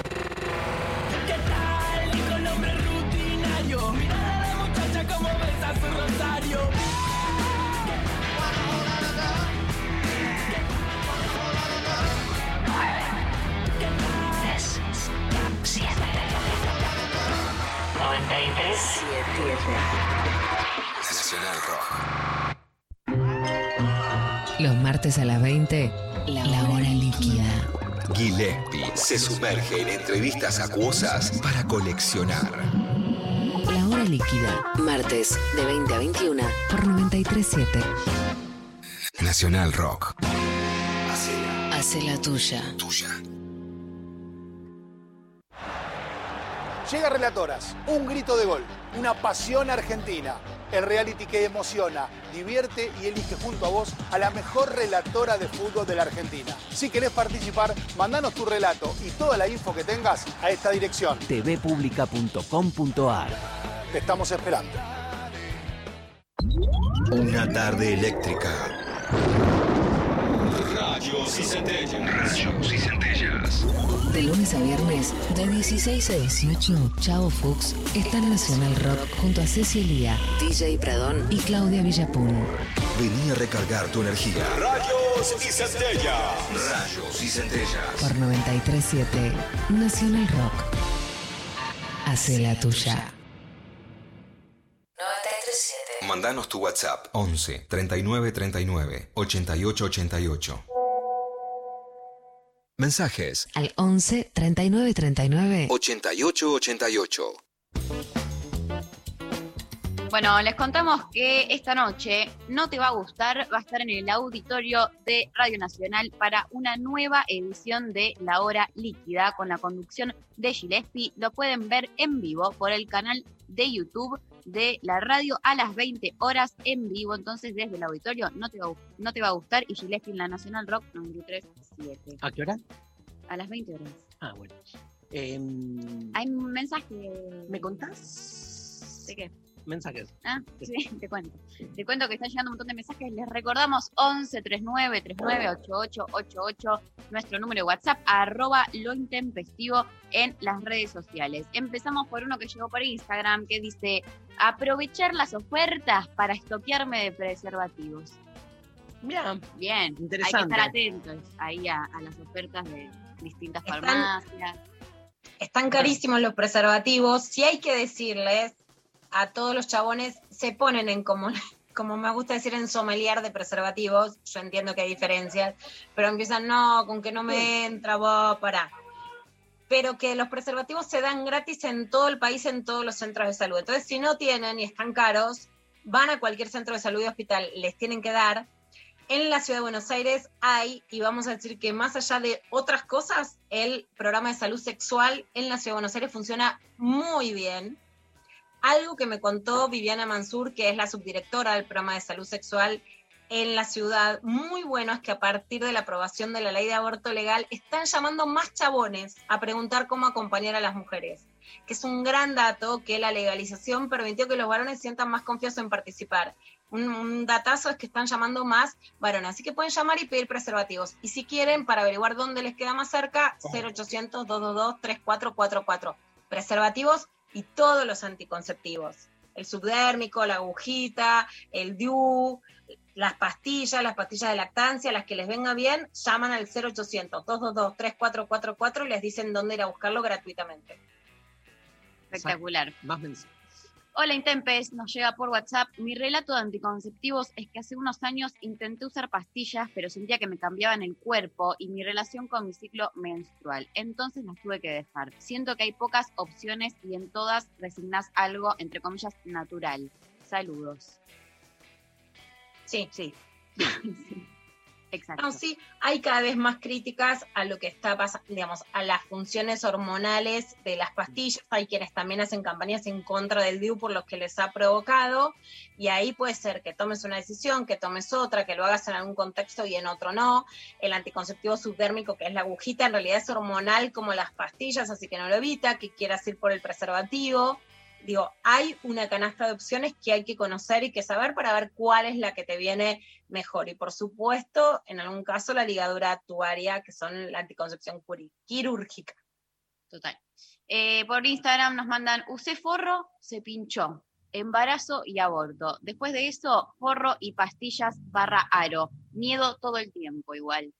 Martes a las 20, la hora líquida. Gillespie se sumerge en entrevistas acuosas para coleccionar. La hora líquida. Martes de 20 a 21 por 937. Nacional Rock. Hace la tuya. Tuya. Llega Relatoras, un grito de gol, una pasión argentina. El reality que emociona, divierte y elige junto a vos a la mejor relatora de fútbol de la Argentina. Si querés participar, mandanos tu relato y toda la info que tengas a esta dirección. tvpublica.com.ar Te estamos esperando. Una tarde eléctrica. Rayos y centellas. Rayos y centellas. De lunes a viernes, de 16 a 18, Chavo Fuchs está en Nacional Rock junto a Ceci Lía, DJ Pradón y Claudia Villapun. Vení a recargar tu energía. Rayos y centellas. Rayos y centellas. Por 937, Nacional Rock. Hace la tuya. 937. Mandanos tu WhatsApp 11 39 39 88 88. Mensajes Al 11 39 39 88 88. Bueno, les contamos que esta noche no te va a gustar, va a estar en el auditorio de Radio Nacional para una nueva edición de La Hora Líquida con la conducción de Gillespie. Lo pueden ver en vivo por el canal de YouTube de la radio a las 20 horas en vivo. Entonces, desde el auditorio no te va, a- no te va a gustar y Gillespie en la Nacional Rock 937. ¿A qué hora? A las 20 horas. Ah, bueno. Em, Hay un mensaje. ¿Me contás? ¿De qué? Mensajes. Ah, sí, te cuento. Te cuento que están llegando un montón de mensajes. Les recordamos 11 39 39 88 88, nuestro número de WhatsApp, arroba lo intempestivo en las redes sociales. Empezamos por uno que llegó por Instagram que dice: aprovechar las ofertas para estoquearme de preservativos. Bien, Bien, hay que Interesante. estar atentos ahí a, a las ofertas de distintas Están- farmacias. Están carísimos los preservativos. Si hay que decirles a todos los chabones, se ponen en como, como me gusta decir en sommelier de preservativos. Yo entiendo que hay diferencias, pero empiezan, no, con que no me entra, vos, para. Pero que los preservativos se dan gratis en todo el país, en todos los centros de salud. Entonces, si no tienen y están caros, van a cualquier centro de salud y hospital, les tienen que dar. en la ciudad de Buenos Aires hay, y vamos a decir que más allá de otras cosas, el programa de salud sexual en la ciudad de Buenos Aires funciona muy bien. Algo que me contó Viviana Mansur, que es la subdirectora del programa de salud sexual en la ciudad, muy bueno es que a partir de la aprobación de la ley de aborto legal están llamando más chabones a preguntar cómo acompañar a las mujeres, que es un gran dato que la legalización permitió que los varones sientan más confianza en participar. Un, un datazo es que están llamando más varones, así que pueden llamar y pedir preservativos. Y si quieren, para averiguar dónde les queda más cerca, 0800-222-3444. Preservativos y todos los anticonceptivos. El subdérmico, la agujita, el DIU, las pastillas, las pastillas de lactancia, las que les venga bien, llaman al 0800-222-3444 y les dicen dónde ir a buscarlo gratuitamente. Espectacular. Más mensajes. Hola Intempes, nos llega por WhatsApp. Mi relato de anticonceptivos es que hace unos años intenté usar pastillas, pero sentía que me cambiaban el cuerpo y mi relación con mi ciclo menstrual. Entonces las tuve que dejar. Siento que hay pocas opciones y en todas resignás algo, entre comillas, natural. Saludos. Sí, sí. Exacto. No, sí, hay cada vez más críticas a lo que está pasando, digamos, a las funciones hormonales de las pastillas. Hay quienes también hacen campañas en contra del DIU por lo que les ha provocado. Y ahí puede ser que tomes una decisión, que tomes otra, que lo hagas en algún contexto y en otro no. El anticonceptivo subdérmico, que es la agujita, en realidad es hormonal como las pastillas, así que no lo evita, que quieras ir por el preservativo. Digo, hay una canasta de opciones que hay que conocer y que saber para ver cuál es la que te viene mejor. Y por supuesto, en algún caso, la ligadura actuaria, que son la anticoncepción quirúrgica. Total. Eh, por Instagram nos mandan, usé forro, se pinchó. Embarazo y aborto. Después de eso, forro y pastillas barra aro. Miedo todo el tiempo igual.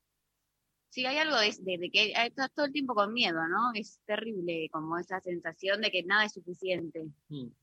Sí, hay algo de, de- de que estás todo el tiempo con miedo, ¿no? Es terrible como esa sensación de que nada es suficiente.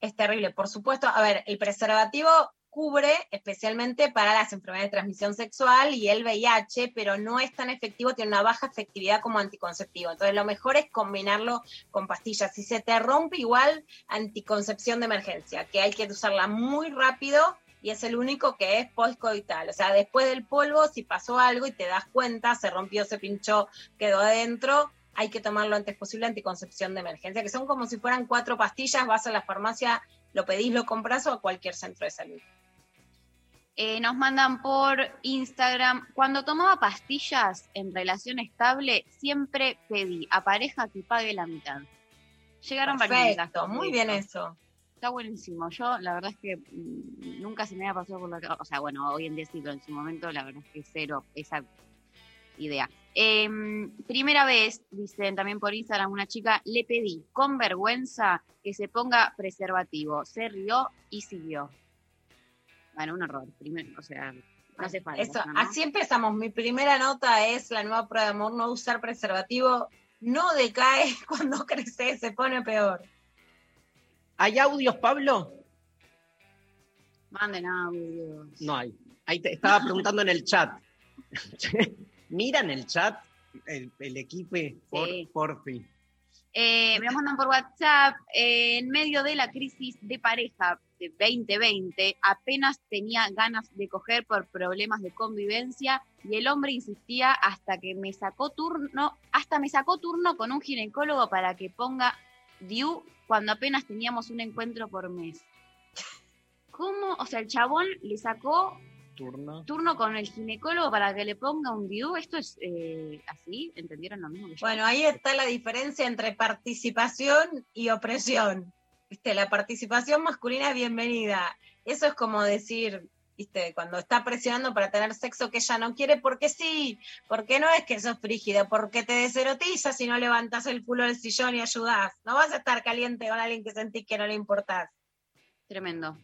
Es terrible, por supuesto. A ver, el preservativo cubre especialmente para las enfermedades de transmisión sexual y el VIH, pero no es tan efectivo, tiene una baja efectividad como anticonceptivo. Entonces, lo mejor es combinarlo con pastillas. Si se te rompe, igual anticoncepción de emergencia, que hay que usarla muy rápido y es el único que es postcoital. O sea, después del polvo, si pasó algo y te das cuenta, se rompió, se pinchó, quedó adentro, hay que tomar lo antes posible anticoncepción de emergencia, que son como si fueran cuatro pastillas, vas a la farmacia, lo pedís, lo compras o a cualquier centro de salud. Eh, nos mandan por Instagram, cuando tomaba pastillas en relación estable, siempre pedí a pareja que pague la mitad. Llegaron varios Perfecto, mensajes muy bien eso. Está buenísimo. Yo, la verdad es que mm, nunca se me había pasado por la cabeza. O sea, bueno, hoy en día sí, pero en su momento, la verdad es que cero esa idea. Em, primera vez, dicen también por Instagram, una chica, le pedí con vergüenza que se ponga preservativo. Se rió y siguió. Bueno, un error. Primero, o sea, no hace falta. Eso, ¿no? así empezamos. Mi primera nota es la nueva prueba de amor, no usar preservativo. No decae cuando crece, se pone peor. ¿Hay audios, Pablo? Manden audios. No hay. Ahí te estaba preguntando en el chat. Miran el chat, el, el equipo, por, Sí. porfi. Eh, me mandan por WhatsApp, eh, en medio de la crisis de pareja de 2020, apenas tenía ganas de coger por problemas de convivencia y el hombre insistía hasta que me sacó turno, hasta me sacó turno con un ginecólogo para que ponga DIU cuando apenas teníamos un encuentro por mes. ¿Cómo? O sea, el chabón le sacó Turno. turno con el ginecólogo para que le ponga un DIU. ¿Esto es eh, así? ¿Entendieron lo mismo que yo? Bueno, ahí está la diferencia entre participación y opresión. ¿Viste? La participación masculina es bienvenida. Eso es como decir, ¿viste? Cuando está presionando para tener sexo que ella no quiere, porque sí, porque no es que sos frígido, porque te deserotizas si no levantas el culo del sillón y ayudás. No vas a estar caliente con alguien que sentís que no le importás. Tremendo.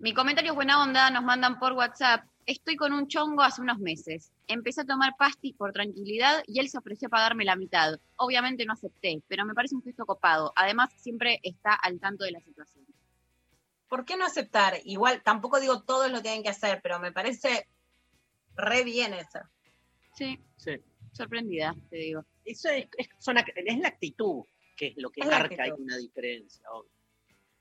Mi comentario es buena onda, nos mandan por WhatsApp. Estoy con un chongo hace unos meses. Empecé a tomar pastis por tranquilidad y él se ofreció a pagarme la mitad. Obviamente no acepté, pero me parece un gesto copado. Además, siempre está al tanto de la situación. ¿Por qué no aceptar? Igual, tampoco digo todos lo tienen que hacer, pero me parece re bien eso. Sí, Sí. sorprendida, te digo. Eso es, es, son es la actitud que es lo que Es marca actitud. una diferencia. obvio.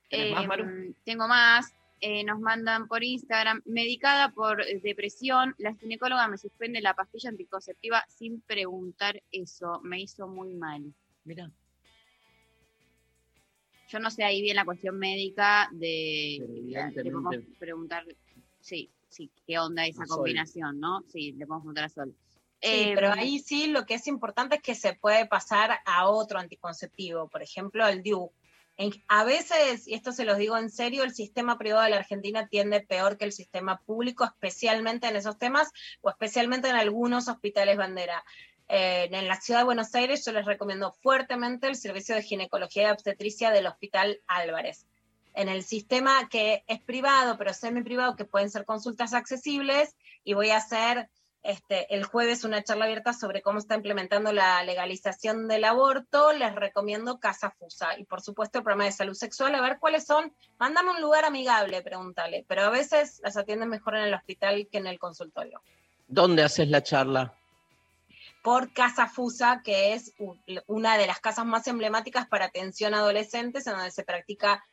¿Tenés más, Eh, Maru? tengo más. eh, nos mandan por Instagram, medicada por depresión, la ginecóloga me suspende la pastilla anticonceptiva sin preguntar eso, me hizo muy mal. Mira. Yo no sé ahí bien la cuestión médica de... Le podemos preguntar, sí, sí, qué onda esa A Sol. combinación, ¿no? Sí, le podemos preguntar a Sol. Sí, Eh, pero ahí sí lo que es importante es que se puede pasar a otro anticonceptivo, por ejemplo, al DIU. En- a veces, y esto se los digo en serio, el sistema privado de la Argentina tiende peor que el sistema público, especialmente en esos temas o especialmente en algunos hospitales bandera. En la ciudad de Buenos Aires yo les recomiendo fuertemente el servicio de ginecología y obstetricia del Hospital Álvarez. En el sistema que es privado, pero semi privado, que pueden ser consultas accesibles, y voy a hacer este, el jueves una charla abierta sobre cómo está implementando la legalización del aborto. Les recomiendo Casa Fusa y por supuesto el programa de salud sexual, a ver cuáles son. Mándame un lugar amigable, pregúntale, pero a veces las atienden mejor en el hospital que en el consultorio. ¿Dónde haces la charla? Por Casa Fusa, que es una de las casas más emblemáticas para atención a adolescentes, en donde se practica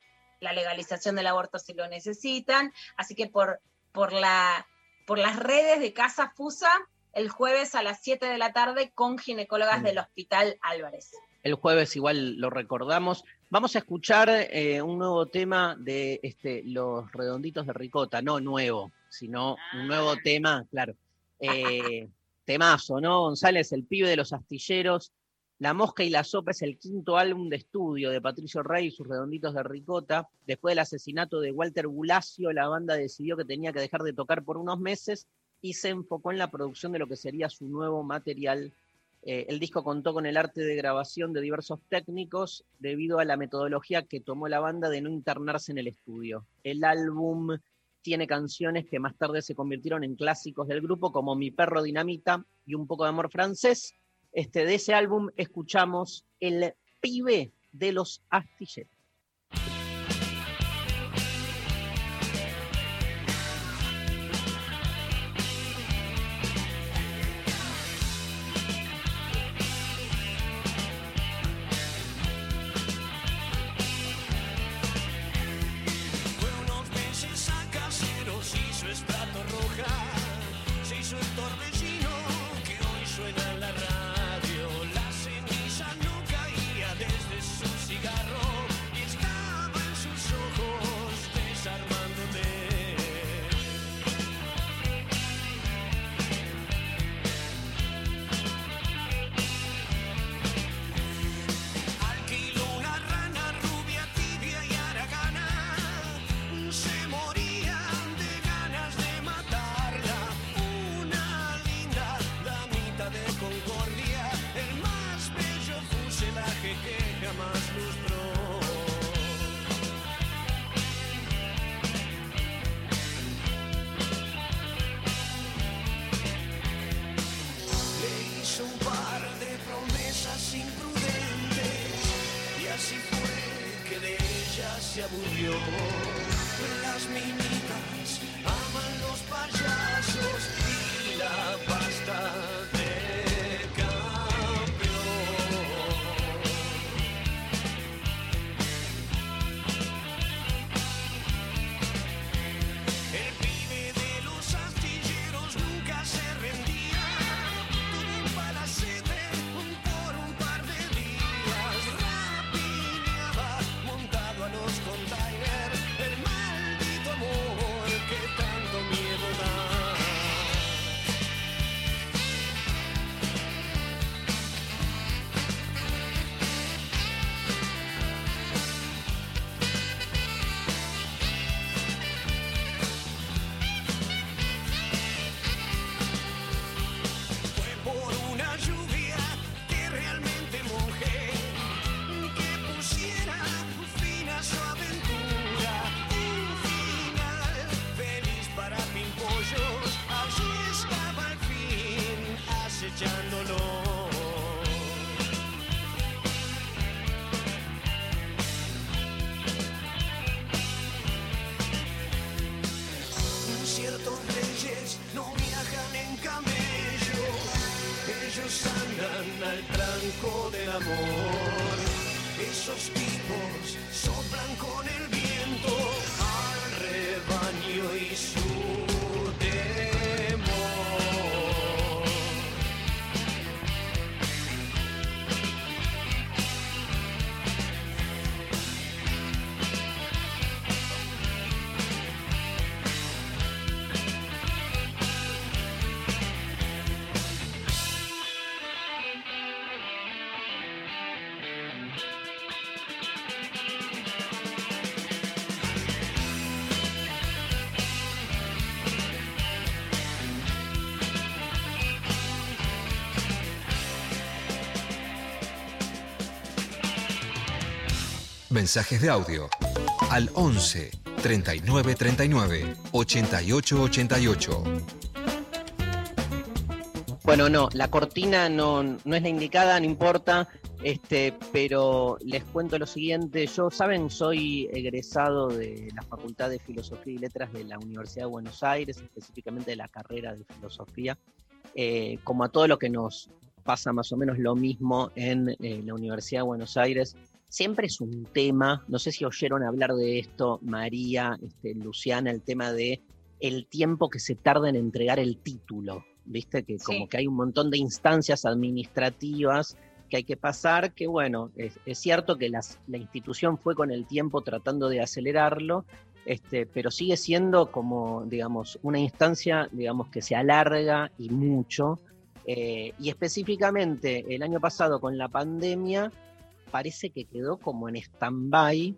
la legalización del aborto si lo necesitan. Así que por, por, la, por las redes de Casa Fusa, el jueves a las 7 de la tarde con ginecólogas Mm. del Hospital Álvarez. El jueves igual lo recordamos. Vamos a escuchar eh, un nuevo tema de este, los redonditos de ricota, no nuevo, sino un nuevo tema, claro. Eh, temazo, ¿no? González, el pibe de los astilleros. La Mosca y la Sopa es el quinto álbum de estudio de Patricio Rey y sus redonditos de ricota. Después del asesinato de Walter Bulacio, la banda decidió que tenía que dejar de tocar por unos meses y se enfocó en la producción de lo que sería su nuevo material eh, el disco contó con el arte de grabación de diversos técnicos debido a la metodología que tomó la banda de no internarse en el estudio. El álbum tiene canciones que más tarde se convirtieron en clásicos del grupo como Mi perro dinamita y Un poco de amor francés. Este, de ese álbum escuchamos El pibe de los astilleros. Mensajes de audio al 11 39 39 88 88. Bueno, no, la cortina no, no es la indicada, no importa, este, pero les cuento lo siguiente. Yo, saben, soy egresado de la Facultad de Filosofía y Letras de la Universidad de Buenos Aires, específicamente de la carrera de Filosofía. Eh, como a todo lo que nos pasa más o menos lo mismo en eh, la Universidad de Buenos Aires, siempre es un tema, no sé si oyeron hablar de esto, María, este, Luciana, el tema de el tiempo que se tarda en entregar el título. Viste que como Sí. que hay un montón de instancias administrativas que hay que pasar, que bueno, es, es cierto que las- la institución fue con el tiempo tratando de acelerarlo, este, pero sigue siendo como, digamos, una instancia, digamos, que se alarga y mucho. eh, y específicamente el año pasado con la pandemia parece que quedó como en stand-by.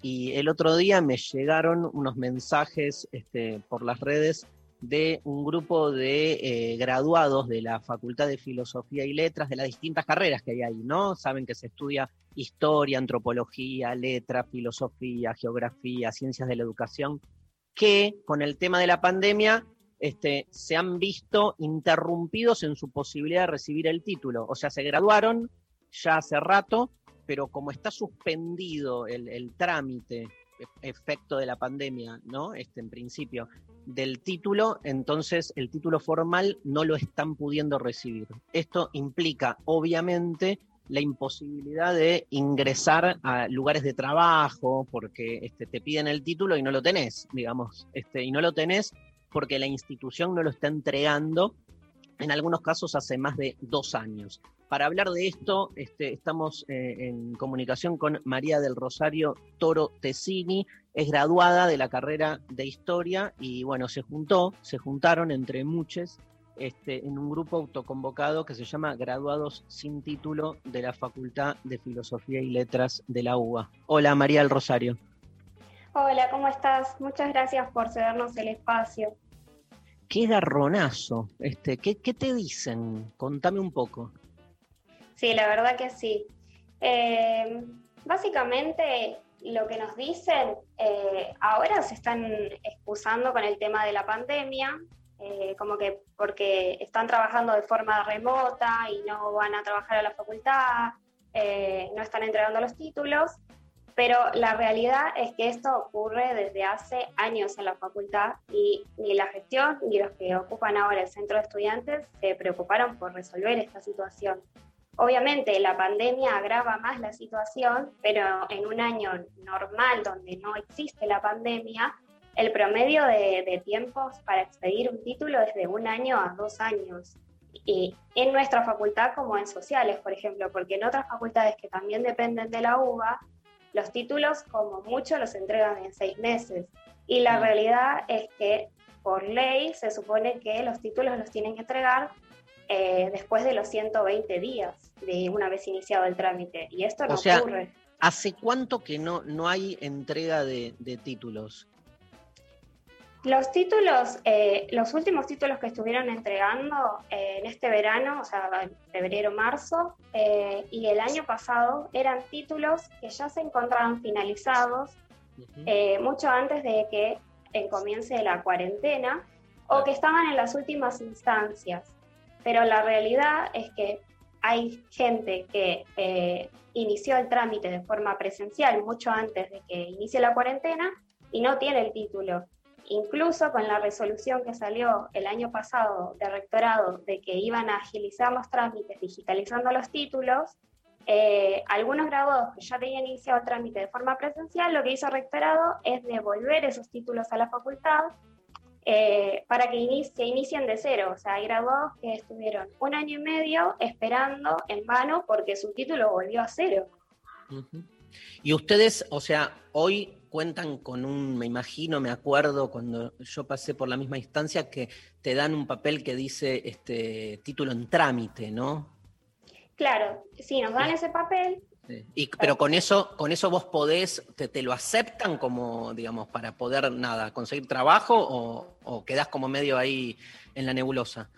Y el otro día me llegaron unos mensajes este, por las redes de un grupo de eh, graduados de la Facultad de Filosofía y Letras, de las distintas carreras que hay ahí, ¿no? Saben que se estudia historia, antropología, letra, filosofía, geografía, ciencias de la educación, que con el tema de la pandemia este, se han visto interrumpidos en su posibilidad de recibir el título. O sea, se graduaron ya hace rato, pero como está suspendido el, trámite, e- efecto de la pandemia, ¿no? Este, en principio, del título, entonces el título formal no lo están pudiendo recibir. Esto implica, obviamente, la imposibilidad de ingresar a lugares de trabajo, porque este, te piden el título y no lo tenés, digamos, este, y no lo tenés porque la institución no lo está entregando, en algunos casos hace más de dos años. Para hablar de esto, este, estamos eh, en comunicación con María del Rosario Toro Tessini, es graduada de la carrera de Historia y bueno, se juntó, se juntaron entre muchos este, en un grupo autoconvocado que se llama Graduados sin Título de la Facultad de Filosofía y Letras de la UBA. Hola María del Rosario. Hola, ¿cómo estás? Muchas gracias por cedernos el espacio. Qué garronazo, este, ¿qué, qué te dicen? Contame un poco. Sí, la verdad que sí. Eh, básicamente lo que nos dicen, eh, ahora se están excusando con el tema de la pandemia, eh, como que porque están trabajando de forma remota y no van a trabajar a la facultad, eh, no están entregando los títulos, pero la realidad es que esto ocurre desde hace años en la facultad y ni la gestión ni los que ocupan ahora el centro de estudiantes se preocuparon por resolver esta situación. Obviamente la pandemia agrava más la situación, pero en un año normal donde no existe la pandemia, el promedio de, de tiempos para expedir un título es de un año a dos años. Y en nuestra facultad como en sociales, por ejemplo, porque en otras facultades que también dependen de la UBA, los títulos como mucho los entregan en seis meses. Y la realidad es que por ley se supone que los títulos los tienen que entregar eh, después de los 120 días de una vez iniciado el trámite. Y esto no O sea, ocurre. ¿hace cuánto que no, no hay entrega de, de títulos? Los títulos, eh, los últimos títulos que estuvieron entregando eh, en este verano, o sea, en febrero, marzo, eh, y el año pasado, eran títulos que ya se encontraban finalizados mucho antes de que comience la cuarentena o que estaban en las últimas instancias. Pero la realidad es que hay gente que eh, inició el trámite de forma presencial mucho antes de que inicie la cuarentena y no tiene el título. Incluso con la resolución que salió el año pasado de rectorado de que iban a agilizar los trámites digitalizando los títulos, eh, algunos graduados que ya tenían iniciado el trámite de forma presencial, lo que hizo el rectorado es devolver esos títulos a la facultad eh, para que inicie, se inicien de cero. O sea, hay graduados que estuvieron un año y medio esperando en vano porque su título volvió a cero. Y ustedes, o sea, hoy cuentan con un, me imagino, me acuerdo cuando yo pasé por la misma instancia que te dan un papel que dice este título en trámite, ¿no? Claro, sí, nos dan ese papel, Y, pero con eso, con eso vos podés, te, te lo aceptan como, digamos, para poder nada, conseguir trabajo o, o quedás como medio ahí en la nebulosa.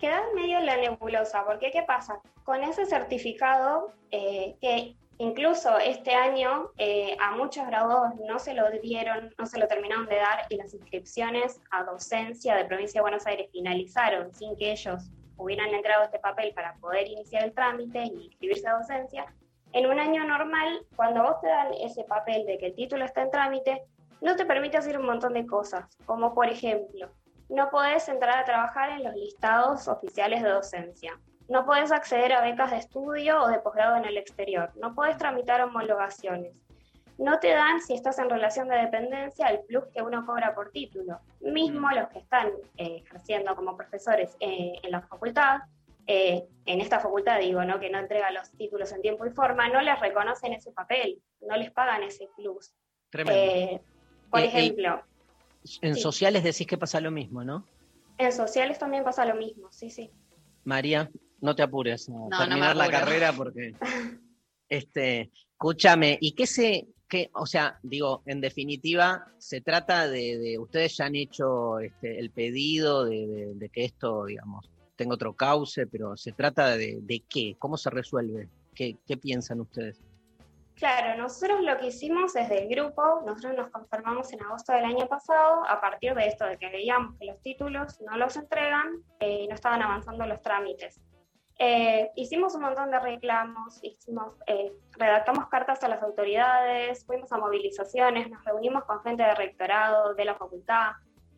queda medio en la nebulosa, porque ¿qué pasa? Con ese certificado eh, que Incluso este año eh, a muchos graduados no se lo dieron, no se lo terminaron de dar y las inscripciones a docencia de Provincia de Buenos Aires finalizaron sin que ellos hubieran entregado este papel para poder iniciar el trámite y inscribirse a docencia. En un año normal, cuando vos te dan ese papel de que el título está en trámite, no te permite hacer un montón de cosas, como por ejemplo, no podés entrar a trabajar en los listados oficiales de docencia, no podés acceder a becas de estudio o de posgrado en el exterior, no podés tramitar homologaciones, no te dan, si estás en relación de dependencia, el plus que uno cobra por título. Mismo los que están eh, ejerciendo como profesores eh, en la facultad, eh, en esta facultad digo, ¿no? que no entrega los títulos en tiempo y forma, no les reconocen ese papel, no les pagan ese plus. Tremendo. Eh, por ejemplo, En sí. sociales decís que pasa lo mismo, ¿no? en sociales también pasa lo mismo, sí, sí. María, no te apures a no terminar la apuro. carrera porque. Este, escúchame, ¿y qué se, qué, o sea, digo, en definitiva, se trata de, de- ustedes ya han hecho este, el pedido de, de- de que esto, digamos, tenga otro cauce, pero se trata de, de qué, cómo se resuelve, qué, qué piensan ustedes. Claro, nosotros lo que hicimos desde el grupo, nosotros nos conformamos en agosto del año pasado, a partir de esto, de que veíamos que los títulos no los entregan eh, y no estaban avanzando los trámites. Eh, hicimos un montón de reclamos, hicimos, eh, redactamos cartas a las autoridades, fuimos a movilizaciones, nos reunimos con gente de rectorado, de la facultad,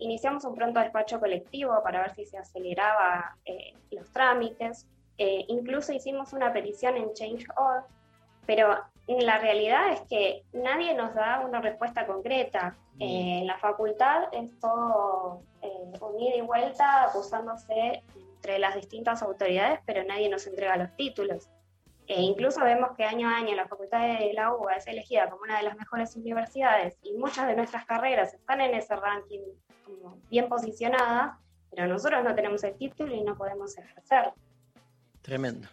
iniciamos un pronto despacho colectivo para ver si se aceleraba eh, los trámites, eh, incluso hicimos una petición en Change.org, pero la realidad es que nadie nos da una respuesta concreta. Eh, en la facultad es todo eh, un ida y vuelta acusándose entre las distintas autoridades, pero nadie nos entrega los títulos. E incluso vemos que año a año la Facultad de la UBA es elegida como una de las mejores universidades y muchas de nuestras carreras están en ese ranking como bien posicionadas, pero nosotros no tenemos el título y no podemos ejercer. Tremendo.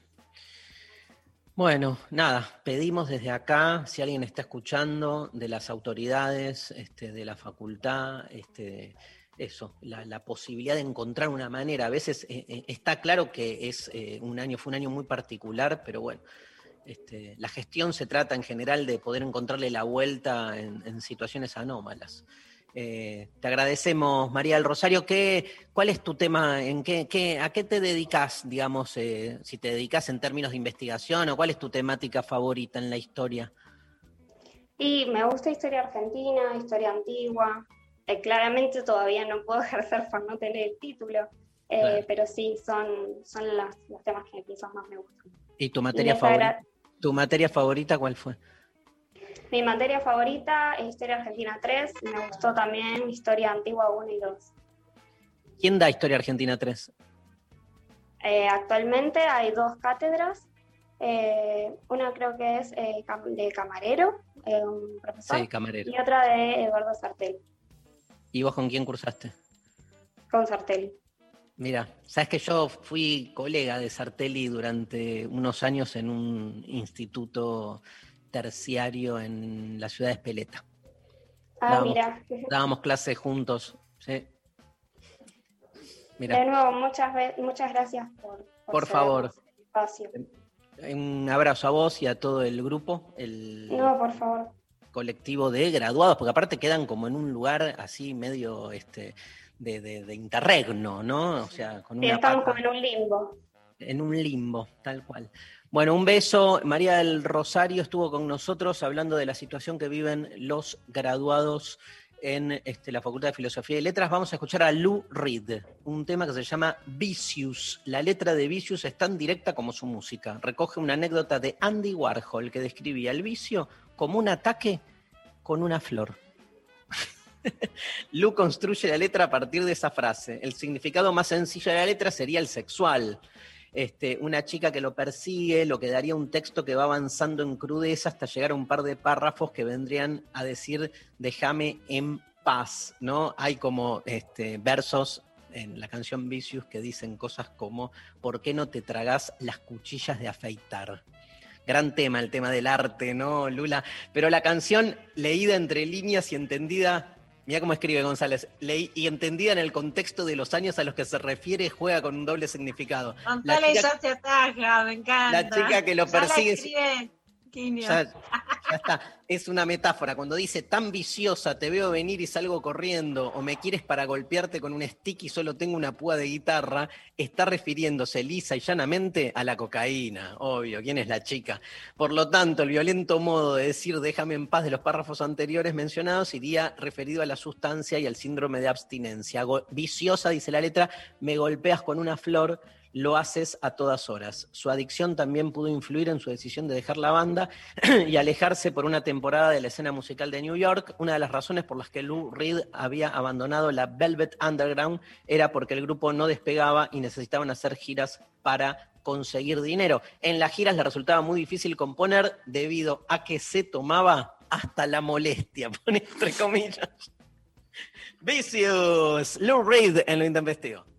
Bueno, nada, pedimos desde acá, si alguien está escuchando, de las autoridades, este, de la facultad, este, eso, la, posibilidad de encontrar una manera. A veces eh, eh, está claro que es eh, un año, fue un año muy particular, pero bueno, este, la gestión se trata en general de poder encontrarle la vuelta en situaciones anómalas. Eh, te agradecemos, María del Rosario. ¿Qué, ¿Cuál es tu tema? ¿En qué, qué- ¿A qué te dedicas, digamos, eh, si te dedicas en términos de investigación o cuál es tu temática favorita en la historia? Y me gusta historia argentina, historia antigua. Eh, claramente todavía no puedo ejercer por no tener el título, Claro. pero sí, son, son las- los temas que quizás más me gustan. ¿Y tu materia favorita? ¿Tu materia favorita cuál fue? Mi materia favorita es Historia Argentina 3, me gustó también Historia Antigua 1 y 2. ¿Quién da Historia Argentina 3? Eh, actualmente hay dos cátedras, eh, una creo que es eh, de Camarero, un profesor, Sí, camarero. y otra de Eduardo Sartelli, ¿Y vos con quién cursaste? con Sartelli. Mira, sabes que yo fui colega de Sartelli durante unos años en un instituto terciario en la ciudad de Espeleta. Ah, Dábamos- mira. Dábamos clases juntos. Sí. Mira, De nuevo, muchas, muchas gracias por, por favor, el espacio. un abrazo a vos y a todo el grupo, el No, por favor. colectivo de graduados, porque aparte quedan como en un lugar así medio este de, de- de interregno, ¿no? O sea, con Sí, una estamos pata- como en un limbo. en un limbo, tal cual. Bueno, un beso. María del Rosario estuvo con nosotros hablando de la situación que viven los graduados en este, la Facultad de Filosofía y Letras. Vamos a escuchar a Lou Reed, un tema que se llama Vicious. La letra de Vicious es tan directa como su música. Recoge una anécdota de Andy Warhol que describía el vicio como un ataque con una flor. Lu construye la letra a partir de esa frase. El significado más sencillo de la letra sería el sexual. Este, una chica que lo persigue, lo que daría un texto que va avanzando en crudeza hasta llegar a un par de párrafos que vendrían a decir déjame en paz, ¿no? Hay como este, versos en la canción Vicious que dicen cosas como ¿por qué no te tragás las cuchillas de afeitar? Gran tema, el tema del arte, ¿no, Lula? Pero la canción leída entre líneas y entendida Mira cómo escribe González. Leí y entendida en el contexto de los años a los que se refiere, juega con un doble significado. La González chica, ya se ataja, me encanta. la chica que lo Ya la persigue- escribe Quinio. Ya, ya está. Es una metáfora. Cuando dice tan viciosa, te veo venir y salgo corriendo, o me quieres para golpearte con un stick y solo tengo una púa de guitarra, está refiriéndose lisa y llanamente a la cocaína. Obvio, ¿quién es la chica? Por lo tanto, el violento modo de decir déjame en paz de los párrafos anteriores mencionados iría referido a la sustancia y al síndrome de abstinencia. Viciosa, dice la letra, me golpeas con una flor lo haces a todas horas. Su adicción también pudo influir en su decisión de dejar la banda y alejarse por una temporada de la escena musical de New York. Una de las razones por las que Lou Reed había abandonado la Velvet Underground era porque el grupo no despegaba y necesitaban hacer giras para conseguir dinero. En las giras le resultaba muy difícil componer debido a que se tomaba hasta la molestia, pone entre comillas. Vicious, Lou Reed en lo intempestivo.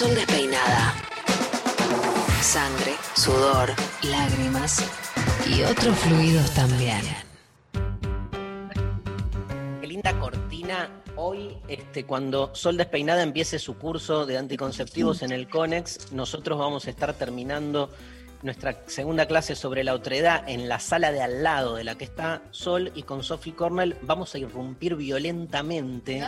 Sol despeinada. Sangre, sudor, lágrimas y otros fluidos también. Qué linda cortina. Hoy, este, cuando Sol Despeinada empiece su curso de anticonceptivos en el CONEX, nosotros vamos a estar terminando nuestra segunda clase sobre la otredad en la sala de al lado de la que está Sol y con Sophie Cornell vamos a irrumpir violentamente,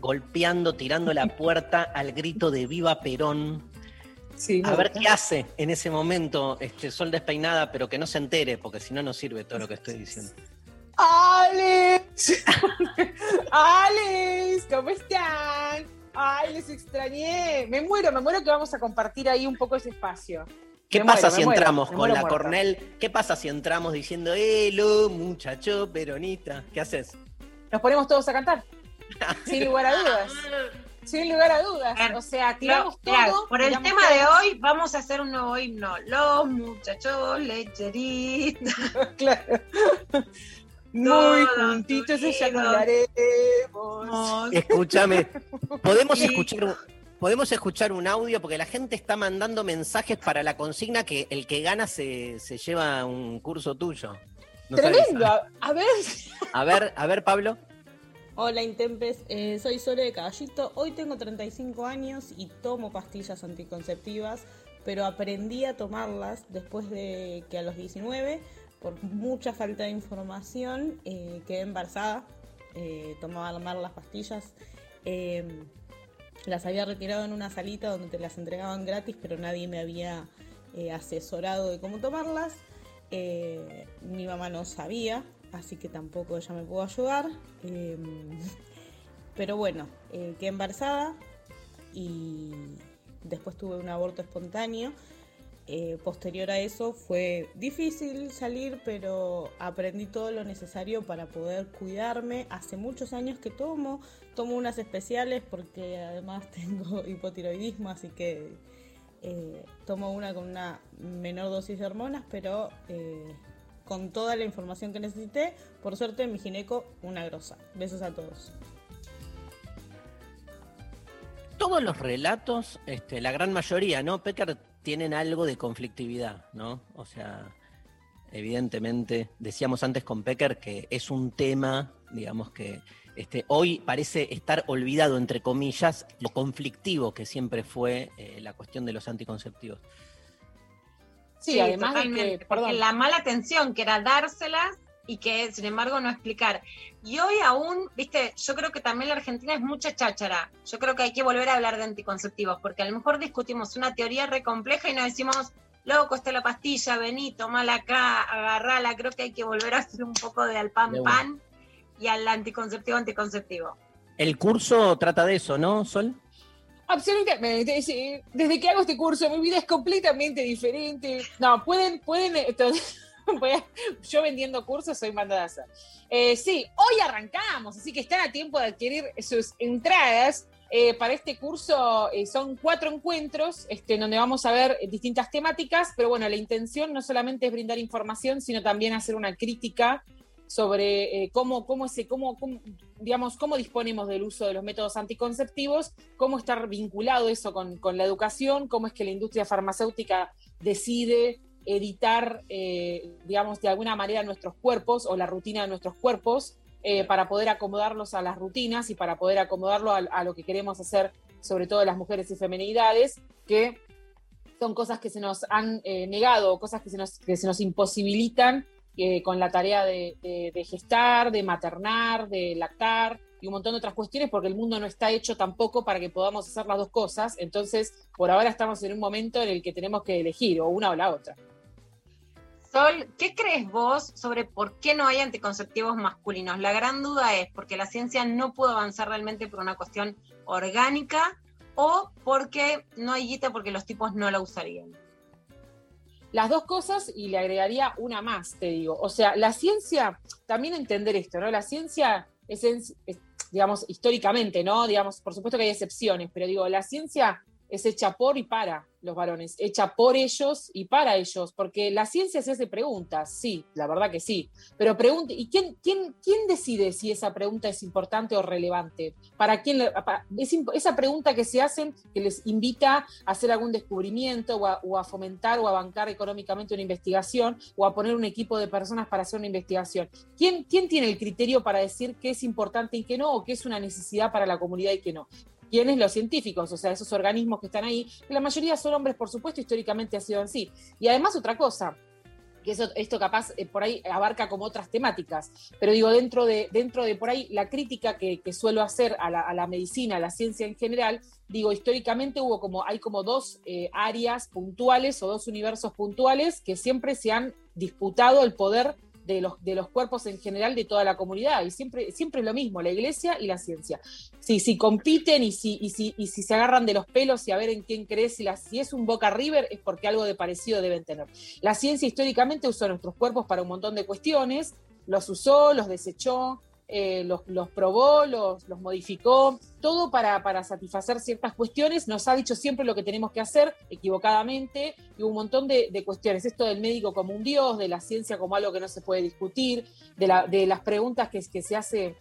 golpeando, tirando la puerta al grito de Viva Perón. Sí, a ver qué hace en ese momento este Sol Despeinada, pero que no se entere, porque si no, no sirve todo lo que estoy diciendo. ¡Alex! ¡Alex! ¿Cómo están? ¡Ay, les extrañé! Me muero, me muero que vamos a compartir ahí un poco ese espacio. ¿Qué Me pasa muero, si muero, entramos con la muerta. Cornell? ¿Qué pasa si entramos diciendo, ¡Elo, muchacho peronista! ¿Qué haces? Nos ponemos todos a cantar. Sin lugar a dudas. Sin lugar a dudas. O sea, tiramos todo. por el tema todo. de hoy, vamos a hacer un nuevo himno. Los muchachos lecheritos. claro. Muy juntitos unidos. eyacularemos. Escúchame, podemos Sí. escuchar un, podemos escuchar un audio porque la gente está mandando mensajes para la consigna que el que gana se, se lleva un curso tuyo. No sabes. Tremendo. A ver. A ver, a ver, Pablo. Hola Intempes, Eh, soy Sole de Caballito. Hoy tengo 35 años y tomo pastillas anticonceptivas, pero aprendí a tomarlas después de que a los 19, por mucha falta de información, eh, quedé embarazada. Eh, tomaba mal las pastillas. Eh, las había retirado en una salita donde te las entregaban gratis, pero nadie me había asesorado de cómo tomarlas. Mi mamá no sabía, así que tampoco ella me pudo ayudar. Eh, pero bueno, eh, quedé embarazada y después tuve un aborto espontáneo. Eh, posterior a eso fue difícil salir, pero aprendí todo lo necesario para poder cuidarme. Hace muchos años que tomo, tomo unas especiales porque además tengo hipotiroidismo, así que eh, tomo una con una menor dosis de hormonas, pero con toda la información que necesité. Por suerte, mi gineco, una grosa. Besos a todos. Todos los relatos, este, la gran mayoría, ¿no? Pecker tienen algo de conflictividad, ¿no? O sea, evidentemente, decíamos antes con Pecker que es un tema, digamos que este, hoy parece estar olvidado, entre comillas, lo conflictivo que siempre fue eh, la cuestión de los anticonceptivos. Sí, además de totalmente, que, perdón. la mala atención que era dárselas y que sin embargo no explicar. Y hoy aún, viste, yo creo que también la Argentina es mucha cháchara. Yo creo que hay que volver a hablar de anticonceptivos, porque a lo mejor discutimos una teoría re compleja y nos decimos, loco, está la pastilla, vení, tomala acá, agarrala. Creo que hay que volver a hacer un poco de al pan De pan y al anticonceptivo anticonceptivo. El curso trata de eso, ¿no, Sol? Absolutamente. Desde que hago este curso, mi vida es completamente diferente. No, pueden, pueden. a- yo vendiendo cursos soy mandada a hacer. Eh, sí, hoy arrancamos, así que están a tiempo de adquirir sus entradas. eh, para este curso eh, son cuatro encuentros este, donde vamos a ver distintas temáticas, pero bueno, la intención no solamente es brindar información, sino también hacer una crítica sobre eh, cómo, cómo, ese, cómo, cómo, digamos, cómo disponemos del uso de los métodos anticonceptivos, cómo está vinculado eso con, con la educación, cómo es que la industria farmacéutica decide editar, eh, digamos, de alguna manera nuestros cuerpos o la rutina de nuestros cuerpos eh, para poder acomodarlos a las rutinas y para poder acomodarlo a, a lo que queremos hacer, sobre todo las mujeres y femenidades, que son cosas que se nos han eh, negado, cosas que se nos, que se nos imposibilitan eh, con la tarea de, gestar, de maternar, de lactar y un montón de otras cuestiones, porque el mundo no está hecho tampoco para que podamos hacer las dos cosas. Entonces, por ahora estamos en un momento en el que tenemos que elegir o una o la otra. Sol, ¿qué crees vos sobre por qué no hay anticonceptivos masculinos? La gran duda es porque la ciencia no pudo avanzar realmente por una cuestión orgánica o porque no hay guita porque los tipos no la usarían. Las dos cosas y le agregaría una más, te digo. O sea, la ciencia, también entender esto, ¿no? La ciencia es, es, digamos, históricamente, ¿no? Digamos, por supuesto que hay excepciones, pero digo, la ciencia es hecha por y para los varones, hecha por ellos y para ellos, porque la ciencia se hace preguntas, sí, la verdad que sí, pero pregunte, ¿y quién, quién, quién decide si esa pregunta es importante o relevante? ¿Para quién? esa pregunta que se hacen, que les invita a hacer algún descubrimiento o a, o a fomentar o a bancar económicamente una investigación o a poner un equipo de personas para hacer una investigación. ¿Quién, quién tiene el criterio para decir qué es importante y qué no, o qué es una necesidad para la comunidad y qué no? ¿Quiénes? Los científicos, o sea, esos organismos que están ahí, que la mayoría son hombres, por supuesto, históricamente ha sido así. Y además otra cosa, que esto capaz eh, por ahí abarca como otras temáticas, pero digo, dentro de, dentro de por ahí la crítica que, suelo hacer a la, a la medicina, a la ciencia en general, digo, históricamente hubo como, hay como dos eh, áreas puntuales o dos universos puntuales que siempre se han disputado el poder de los, de los cuerpos en general de toda la comunidad, y siempre, siempre es lo mismo, la iglesia y la ciencia. Si, si compiten y si, y, si, y si se agarran de los pelos y a ver en quién crees, si, si es un Boca River, es porque algo de parecido deben tener. La ciencia históricamente usó nuestros cuerpos para un montón de cuestiones, los usó, los desechó, eh, los, los probó, los, modificó, todo para, satisfacer ciertas cuestiones. Nos ha dicho siempre lo que tenemos que hacer, equivocadamente, y un montón de, de cuestiones. Esto del médico como un dios, de la ciencia como algo que no se puede discutir, de, la- de las preguntas que, que se hace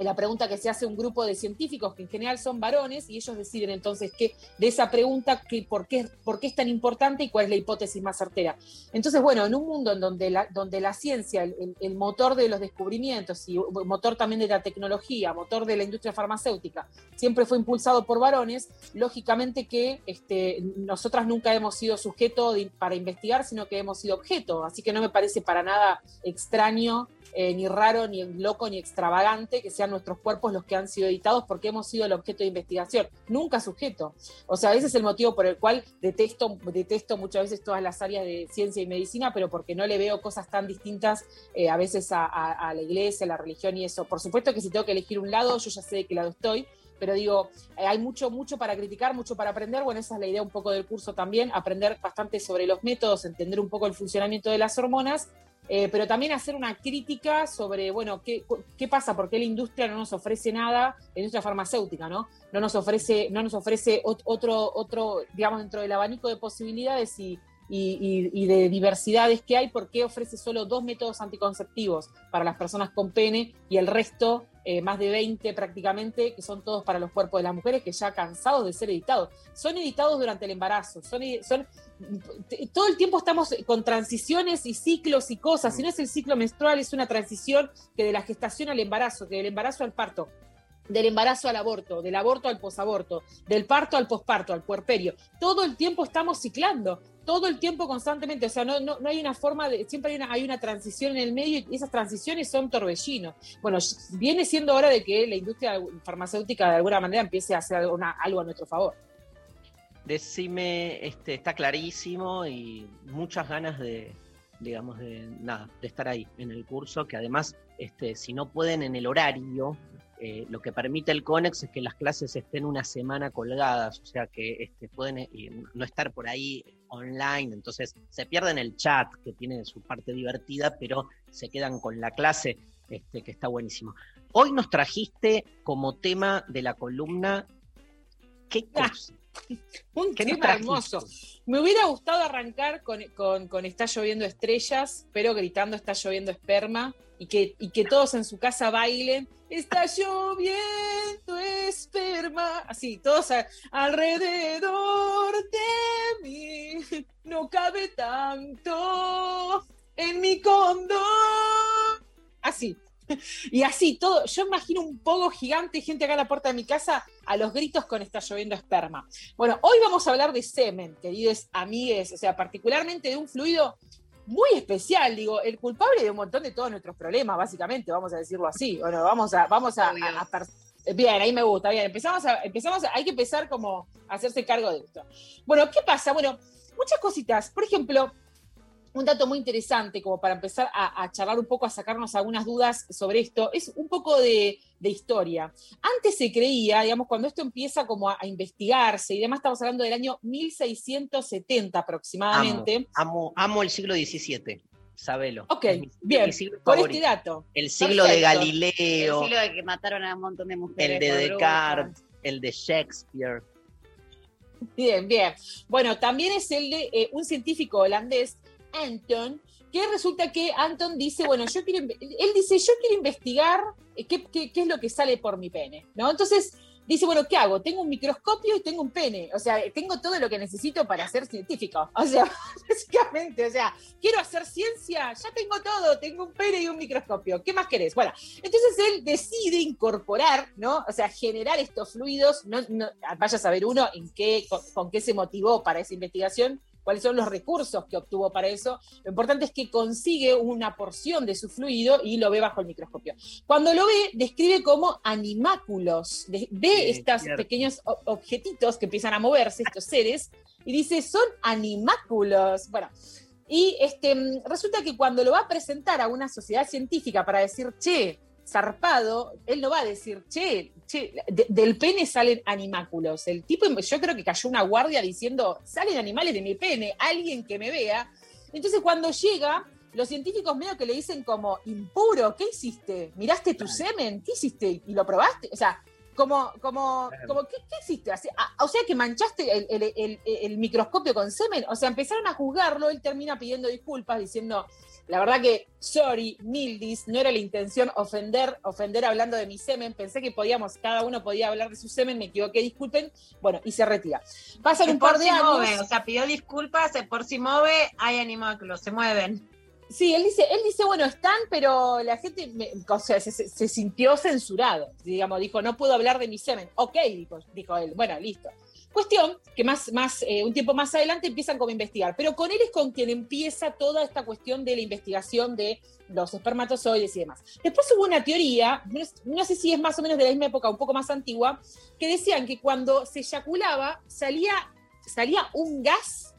la pregunta que se hace un grupo de científicos que en general son varones y ellos deciden entonces qué de esa pregunta qué, por, qué, por qué es tan importante y cuál es la hipótesis más certera. Entonces, bueno, en un mundo en donde la, donde la ciencia, el, motor de los descubrimientos y motor también de la tecnología, motor de la industria farmacéutica, siempre fue impulsado por varones, lógicamente que este, nosotras nunca hemos sido sujeto para investigar, sino que hemos sido objeto. Así que no me parece para nada extraño eh, ni raro, ni loco, ni extravagante que sean nuestros cuerpos los que han sido editados porque hemos sido el objeto de investigación, nunca sujeto. O sea, ese es el motivo por el cual detesto, detesto muchas veces todas las áreas de ciencia y medicina, pero porque no le veo cosas tan distintas eh, a veces a, la iglesia, a la religión y eso. Por supuesto que si tengo que elegir un lado, yo ya sé de qué lado estoy, pero digo, eh, hay mucho, mucho para criticar, mucho para aprender. Bueno, esa es la idea un poco del curso también, aprender bastante sobre los métodos, entender un poco el funcionamiento de las hormonas, eh, pero también hacer una crítica sobre, bueno, ¿qué, qué pasa? ¿Por qué la industria no nos ofrece nada? La industria farmacéutica, ¿no? No nos ofrece, no nos ofrece ot- otro, otro, digamos, dentro del abanico de posibilidades y- y- y de diversidades que hay, ¿por qué ofrece solo dos métodos anticonceptivos para las personas con pene y el resto, eh, más de 20 prácticamente, que son todos para los cuerpos de las mujeres que ya cansados de ser editados? Son editados durante el embarazo, son, son todo el tiempo estamos con transiciones y ciclos y cosas. Si no es el ciclo menstrual, es una transición que de la gestación al embarazo, que del embarazo al parto, del embarazo al aborto, del aborto al posaborto, del parto al posparto, al puerperio. Todo el tiempo estamos ciclando, todo el tiempo constantemente. O sea, no, no, no hay una forma de. Siempre hay una, hay una transición en el medio y esas transiciones son torbellinos. Bueno, viene siendo hora de que la industria farmacéutica de alguna manera empiece a hacer alguna- algo a nuestro favor. Decime, este, está clarísimo y muchas ganas de, digamos, de nada, de estar ahí en el curso, que además, este, si no pueden en el horario, eh, lo que permite el CONEX es que las clases estén una semana colgadas, o sea que este, pueden eh, no estar por ahí online, entonces se pierden el chat, que tiene su parte divertida, pero se quedan con la clase, este, que está buenísimo. Hoy nos trajiste como tema de la columna, ¿qué cosa? Un ¿Qué nos tema hermoso. Me hubiera gustado arrancar con, con- con Está lloviendo estrellas, pero gritando Está lloviendo esperma y que, y que todos en su casa bailen. Está lloviendo esperma. Así, todos alrededor de mí. No cabe tanto en mi condón. Así. Y así todo, yo imagino un poco gigante, gente acá a la puerta de mi casa, a los gritos con está lloviendo esperma. Bueno, hoy vamos a hablar de semen, queridos amigues, o sea, particularmente de un fluido muy especial, digo, el culpable de un montón de todos nuestros problemas, básicamente, vamos a decirlo así. Bueno, vamos a, vamos a, a- Bien, ahí me gusta, bien. Empezamos a, empezamos a- hay que empezar como a hacerse cargo de esto. Bueno, ¿qué pasa? Bueno, muchas cositas. Por ejemplo, un dato muy interesante como para empezar a, a charlar un poco, a sacarnos algunas dudas sobre esto, es un poco de, de historia. Antes se creía, digamos, cuando esto empieza como a, a investigarse y demás, estamos hablando del año 1670 aproximadamente. Amo, amo, amo el siglo XVII, sabelo. Ok, Es mi- bien, por este dato. El siglo de. Galileo, El siglo de que mataron a un montón de mujeres. el de Descartes, el de Shakespeare. Bien, bien. Bueno, también es el de eh, un científico holandés, Anton, que resulta que Anton dice, bueno, yo quiero, él dice, yo quiero investigar eh, qué es lo que sale por mi pene, ¿no? Entonces dice, bueno, ¿qué hago? Tengo un microscopio y tengo un pene, o sea, tengo todo lo que necesito para ser científico, o sea, básicamente, o sea, quiero hacer ciencia, ya tengo todo, tengo un pene y un microscopio, ¿qué más querés? Bueno, entonces él decide incorporar, ¿no? O sea, generar estos fluidos, no, no- vaya a saber uno en qué, con, con qué se motivó para esa investigación, cuáles son los recursos que obtuvo para eso. Lo importante es que consigue una porción de su fluido y lo ve bajo el microscopio. Cuando lo ve, describe como animáculos. De- ve Sí, estos pequeños objetitos que empiezan a moverse, estos seres, y dice, son animáculos. Bueno, y este, mm, resulta que cuando lo va a presentar a una sociedad científica para decir, che, zarpado, él no va a decir, che, che, de- del pene salen animáculos. El tipo, yo creo que cayó una guardia diciendo, salen animales de mi pene, alguien que me vea. Entonces cuando llega, los científicos medio que le dicen como impuro, ¿qué hiciste? ¿Miraste tu semen? ¿Qué hiciste? ¿Y lo probaste? O sea, como, como, como ¿qué, qué hiciste? Ah, o sea que manchaste el, el- el- el microscopio con semen. O sea, empezaron a juzgarlo, él termina pidiendo disculpas, diciendo, la verdad que, sorry, Mildis, no era la intención ofender, ofender hablando de mi semen. Pensé que podíamos, cada uno podía hablar de su semen, me equivoqué, disculpen. Bueno, y se retira. Pasan un par de años. move, o sea, pidió disculpas, por si move, hay animáculos, se mueven. Sí, él dice, él dice, bueno, están, pero la gente me- o sea, se, se- se sintió censurado. Digamos, dijo, no puedo hablar de mi semen. Ok, dijo, dijo él. Bueno, listo. Cuestión que más, más, eh, un tiempo más adelante empiezan como a investigar, pero con él es con quien empieza toda esta cuestión de la investigación de los espermatozoides y demás. Después hubo una teoría, no, sé si es más o menos de la misma época, un poco más antigua, que decían que cuando se eyaculaba salía, salía un gas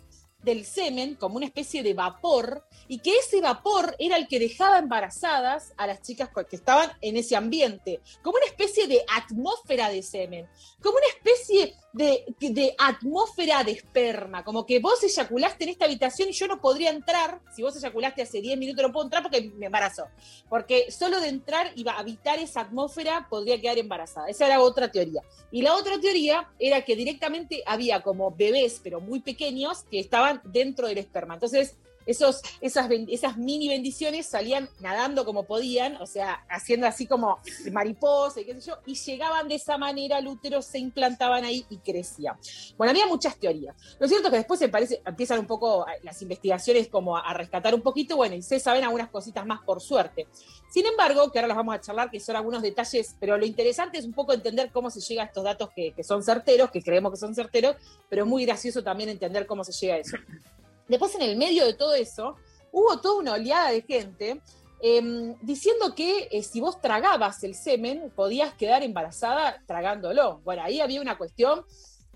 del semen como una especie de vapor y que ese vapor era el que dejaba embarazadas a las chicas que estaban en ese ambiente, como una especie de atmósfera de semen, como una especie de, de atmósfera de esperma, como que vos eyaculaste en esta habitación y yo no podría entrar, si vos eyaculaste hace 10 minutos no puedo entrar porque me embarazó, porque solo de entrar y habitar esa atmósfera podría quedar embarazada, esa era otra teoría. Y la otra teoría era que directamente había como bebés, pero muy pequeños, que estaban dentro del esperma. Entonces, esos, esas, esas mini bendiciones salían nadando como podían, o sea, haciendo así como mariposa y qué sé yo, y llegaban de esa manera al útero, se implantaban ahí y crecían. Bueno, había muchas teorías. Lo cierto es que después se empiezan un poco eh, las investigaciones como a, rescatar un poquito, bueno, y se saben algunas cositas más por suerte. Sin embargo, que ahora los vamos a charlar, que son algunos detalles, pero lo interesante es un poco entender cómo se llega a estos datos que, que son certeros, que creemos que son certeros, pero es muy gracioso también entender cómo se llega a eso. Después, en el medio de todo eso, hubo toda una oleada de gente em, diciendo que eh, si vos tragabas el semen, podías quedar embarazada tragándolo. Bueno, ahí había una cuestión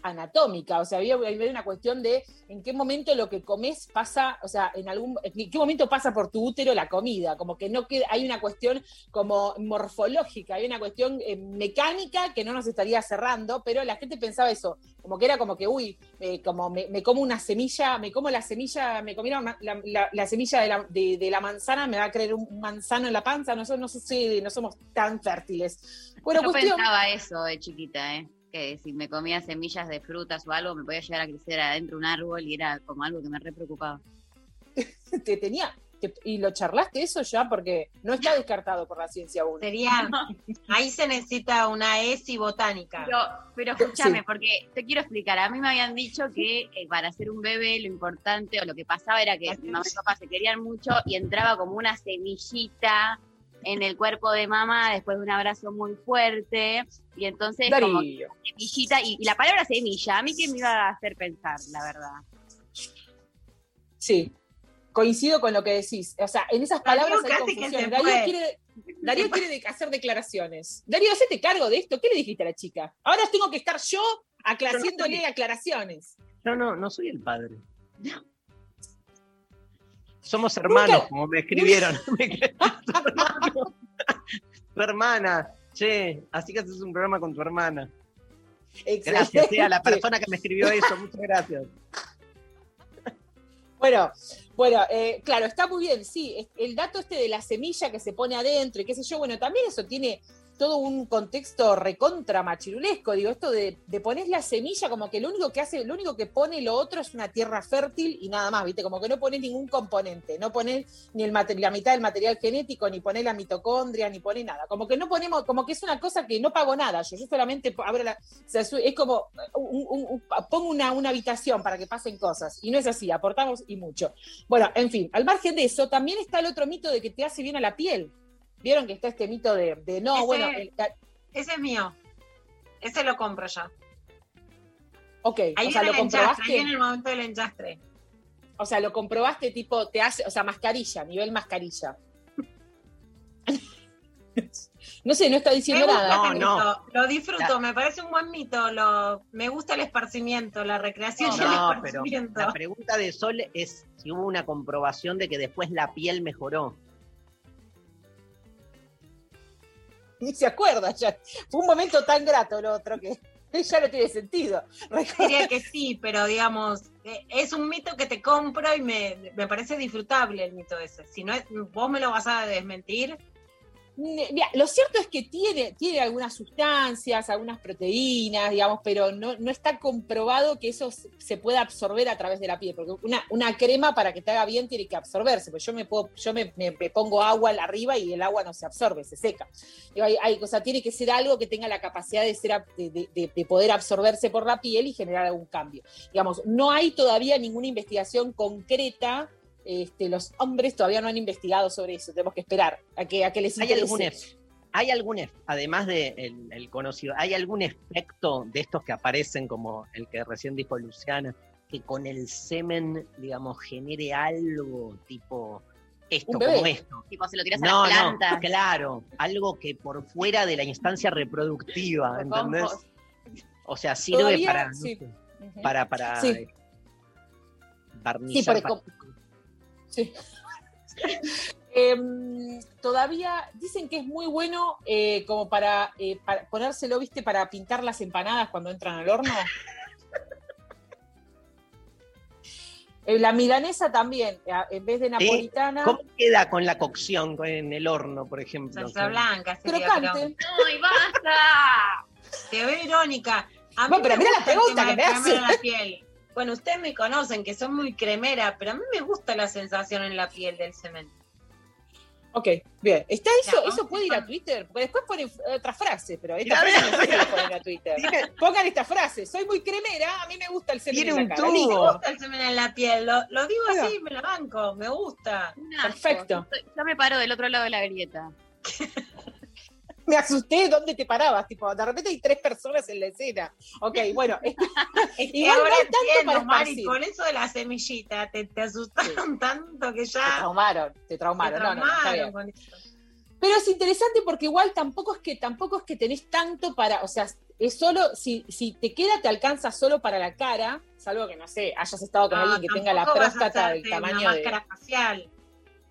anatómica, o sea, había, había una cuestión de en qué momento lo que comes pasa, o sea, en algún, en qué momento pasa por tu útero la comida, como que no queda, hay una cuestión como morfológica, hay una cuestión eh, mecánica que no nos estaría cerrando, pero la gente pensaba eso, como que era como que, uy, eh, como me, me como una semilla, me como la semilla, me comieron ma- la, la- la semilla de la, de- de la manzana, me va a creer un manzano en la panza, nosotros no, sé si- no somos tan fértiles. Bueno, Yo cuestión, pensaba eso de chiquita, ¿eh? Que si me comía semillas de frutas o algo, me podía llegar a crecer adentro un árbol y era como algo que me re preocupaba. te tenía, te- y lo charlaste eso ya, porque no está descartado por la ciencia aún. Sería, ahí se necesita una ESI botánica. Pero, pero escúchame, Sí. porque te quiero explicar. A mí me habían dicho que eh, para ser un bebé lo importante o lo que pasaba era que mi mamá y papá se querían mucho y entraba como una semillita en el cuerpo de mamá después de un abrazo muy fuerte y entonces como Darío. semillita y, y la palabra semilla, a mí que me iba a hacer pensar, la verdad. Sí, coincido con lo que decís. O sea, en esas palabras Darío hay confusión. Darío quiere, Darío quiere de- hacer declaraciones. Darío, hacete cargo de esto. ¿Qué le dijiste a la chica? Ahora tengo que estar yo acla- Yo no aclaraciones. Yo no, no soy el padre. Somos hermanos, Nunca- como me escribieron. Tu, hermana. Che, así que haces un programa con tu hermana. Gracias, eh, a la persona que me escribió eso. Muchas gracias. Bueno, bueno, eh, claro, está muy bien, sí. El dato este de la semilla que se pone adentro y qué sé yo, bueno, también eso tiene todo un contexto recontra machirulesco. Digo, esto de, de poner la semilla, como que lo único que hace, lo único que pone lo otro es una tierra fértil y nada más, ¿viste? Como que no pones ningún componente, no pones ni el la mitad del material genético, ni pones la mitocondria, ni pones nada. Como que no ponemos, como que es una cosa que no pago nada. Yo, solamente abro la. es- como un- un- pongo una habitación para que pasen cosas. Y no es así, aportamos y mucho. Bueno, en fin, al margen de eso, también está el otro mito de que te hace bien a la piel. Vieron que está este mito de, de no, Ese- bueno, el- Ese es mío. Ese lo compro yo. ok, Ahí o sea, lo ahí comprobaste. viene el momento del enchastre. O sea, lo comprobaste tipo, te hace, o sea, mascarilla, nivel mascarilla. no sé, no está Me diciendo gusta nada. ese mito, lo disfruto, me parece un buen mito, lo, me gusta el esparcimiento, la recreación y el No, pero la pregunta de Sol es si hubo una comprobación de que después la piel mejoró. Ni se acuerda ya. Fue un momento tan grato lo otro que. ya no tiene sentido. Diría que sí, pero digamos, eh, es un mito que te compro y me, me parece disfrutable el mito ese. Si no vos me lo vas a desmentir. Mira, lo cierto es que tiene, tiene algunas sustancias, algunas proteínas, digamos, pero no, no está comprobado que eso se pueda absorber a través de la piel, porque una, una crema para que te haga bien tiene que absorberse, pues yo me puedo, yo me, me- pongo agua arriba y el agua no se absorbe, se seca. Hay, hay- o sea, tiene que ser algo que tenga la capacidad de, ser, de- de- de poder absorberse por la piel y generar algún cambio. Digamos, no hay todavía ninguna investigación concreta. Este, los hombres todavía no han investigado sobre eso, tenemos que esperar a que, a que les ¿Hay interese. algún, ef- ¿Hay algún, ef- además del de el- el conocido, hay algún efecto de estos que aparecen como el que recién dijo Luciana, que con el semen, digamos, genere algo tipo esto, como esto? Tipo, se lo tiras a No, las no, plantas. claro, algo que por fuera de la instancia reproductiva, ¿entendés? O sea, sirve Todavía, para, no sí. para, para Sí. eh, barnizar, Sí, por. Sí. Em, todavía dicen que es muy bueno eh, como para, eh, para ponérselo, viste, para pintar las empanadas cuando entran al horno. Eh, la milanesa también, a- en vez de napolitana, ¿Cómo queda con la cocción en el horno, por ejemplo? Salsa blanca, sería, crocante. pero- ¡Ay, basta! Te veo irónica. A mí Bueno, pero mira la pregunta que me hace. cremar la piel. Bueno, ustedes me conocen que son muy cremera, pero a mí me gusta la sensación en la piel del cemento. Ok, bien. ¿Está eso? ¿Eso puede ir a Twitter? Porque después ponen otra frase, pero esta frase no sé si la ponen a Twitter. Pongan esta frase. Soy muy cremera, a mí me gusta el semen Tiene en la un cara. tubo. Me gusta el semen en la piel, lo, lo digo va. así, me la banco, me gusta. Perfecto. Yo me paro del otro lado de la grieta. Me asusté dónde te parabas. Tipo, de repente hay tres personas en la escena. Ok, bueno. Es no ahora hay tanto entiendo, para Mari, con eso de la semillita, te, te asustaron tanto que Te ya traumaron, te te traumaron. No, no, no, está bien. traumaron con eso. Pero es interesante porque igual tampoco es que tampoco es que tenés tanto para, o sea, es solo, si, si te queda, te alcanza solo para la cara, salvo que no sé, hayas estado con No, alguien que tenga la próstata del tamaño una de. máscara facial.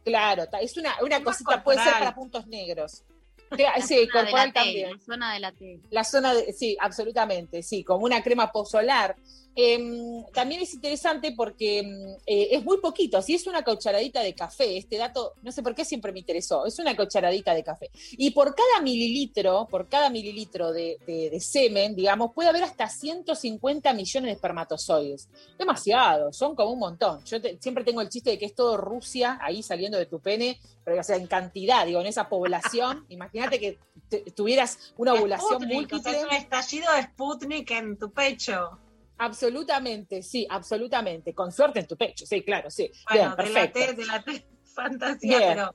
Claro, es una, una Más cosita, puede ser para puntos negros. La Sí, zona de corporal la T, también. La zona de la T. La zona de, sí, absolutamente, sí, como una crema posolar. Em, también es interesante porque em, eh, es muy poquito, si es una cucharadita de café, este dato, no sé por qué siempre me interesó, es una cucharadita de café. Y por cada mililitro, por cada mililitro de, de- de semen, digamos, puede haber hasta 150 millones de espermatozoides. Demasiado, son como un montón. Yo te- siempre tengo el chiste de que es todo Rusia ahí saliendo de tu pene, pero o sea, en cantidad, digo, en esa población, imagínate que tuvieras una ovulación Sputnik, múltiple. es un estallido de Sputnik en tu pecho. Absolutamente, sí, absolutamente. Con suerte en tu pecho, sí, claro, sí. Bueno, Bien, de la perfecto. T, de la T, fantasía, Bien. pero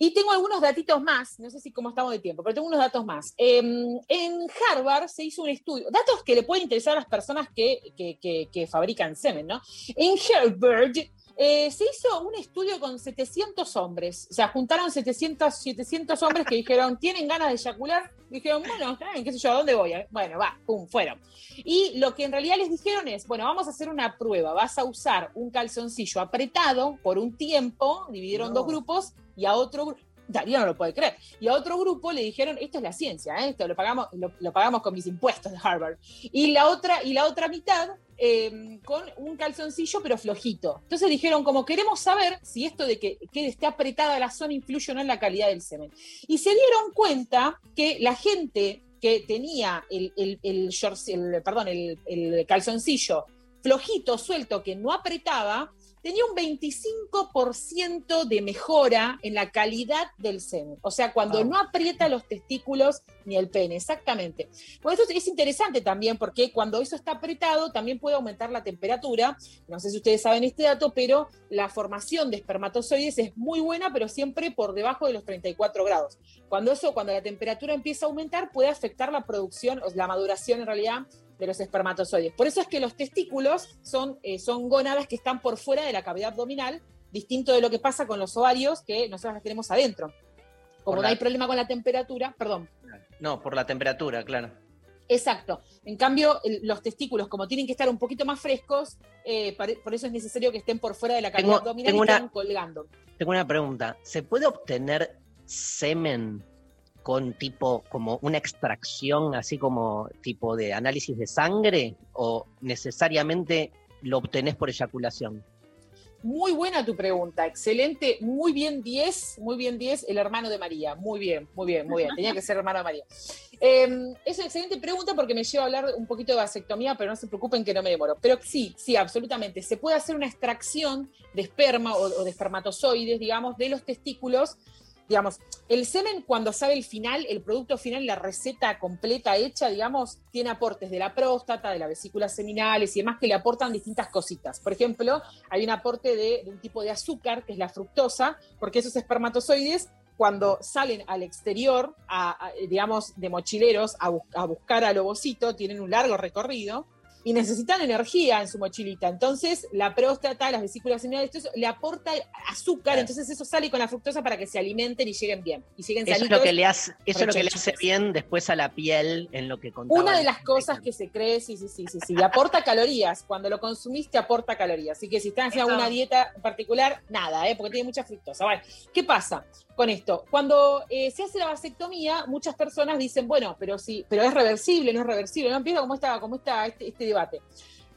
Y tengo algunos datitos más, no sé si cómo estamos de tiempo, pero tengo unos datos más. Em, en Harvard se hizo un estudio, datos que le pueden interesar a las personas que, que- que- que fabrican semen, ¿no? En Harvard eh, se hizo un estudio con 700 hombres, o sea, juntaron 700, 700 hombres que dijeron, ¿tienen ganas de eyacular? Dijeron, bueno, qué sé yo, ¿a dónde voy? Bueno, va, pum, fueron. Y lo que en realidad les dijeron es, bueno, vamos a hacer una prueba, vas a usar un calzoncillo apretado por un tiempo, dividieron No. dos grupos, y a otro grupo, Darío no lo puede creer, y a otro grupo le dijeron, esto es la ciencia, ¿eh? esto lo pagamos, lo, lo pagamos con mis impuestos de Harvard. Y la otra, y la otra mitad eh, con un calzoncillo pero flojito. Entonces dijeron, como queremos saber si esto de que, que esté apretada la zona influye o no en la calidad del semen. Y se dieron cuenta que la gente que tenía el, el, el el, el calzoncillo flojito, suelto, que no apretaba, tenía un 25% de mejora en la calidad del semen. O sea, cuando no aprieta los testículos ni el pene, exactamente. Bueno, esto es interesante también porque cuando eso está apretado también puede aumentar la temperatura. No sé si ustedes saben este dato, pero la formación de espermatozoides es muy buena, pero siempre por debajo de los 34 grados. Cuando eso, cuando la temperatura empieza a aumentar, puede afectar la producción, o la maduración en realidad de los espermatozoides. Por eso es que los testículos son, eh, son gónadas que están por fuera de la cavidad abdominal, distinto de lo que pasa con los ovarios que nosotros las tenemos adentro. Como Por no la- hay problema con la temperatura, perdón, No, por la temperatura, claro. Exacto. En cambio, los testículos, como tienen que estar un poquito más frescos, eh, por eso es necesario que estén por fuera de la cavidad Tengo- abdominal tengo y una- estén colgando. Tengo una pregunta. ¿Se puede obtener semen con tipo como una extracción así como tipo de análisis de sangre o necesariamente lo obtenés por eyaculación? Muy buena tu pregunta, excelente, muy bien 10, muy bien 10, el hermano de María, muy bien, muy bien, muy bien, tenía que ser hermano de María. Eh, es una excelente pregunta porque me lleva a hablar un poquito de vasectomía, pero no se preocupen que no me demoro. Pero sí, sí, absolutamente, se puede hacer una extracción de esperma o de espermatozoides, digamos, de los testículos. Digamos, el semen cuando sabe el final, el producto final, la receta completa hecha, digamos, tiene aportes de la próstata, de las vesículas seminales y demás que le aportan distintas cositas. Por ejemplo, hay un aporte de, un tipo de azúcar, que es la fructosa, porque esos espermatozoides cuando salen al exterior, a- digamos, de mochileros a, a buscar al ovocito, tienen un largo recorrido y necesitan energía en su mochilita. Entonces, la próstata, las vesículas seminales, todo eso, le aporta azúcar, entonces eso sale con la fructosa para que se alimenten y lleguen bien. Y lleguen Eso es lo que le hace, eso es lo que le hace bien después a la piel en lo que contaba. Una de las cosas que se cree, sí, sí, sí, sí, sí, y aporta calorías. Cuando lo consumiste aporta calorías. Así que si están haciendo alguna dieta particular, nada, ¿eh? porque tiene mucha fructosa. Vale. ¿Qué pasa con esto? Cuando eh, se hace la vasectomía, muchas personas dicen, bueno, pero sí, pero es reversible, no es reversible. No empieza como está, como está este, este debate.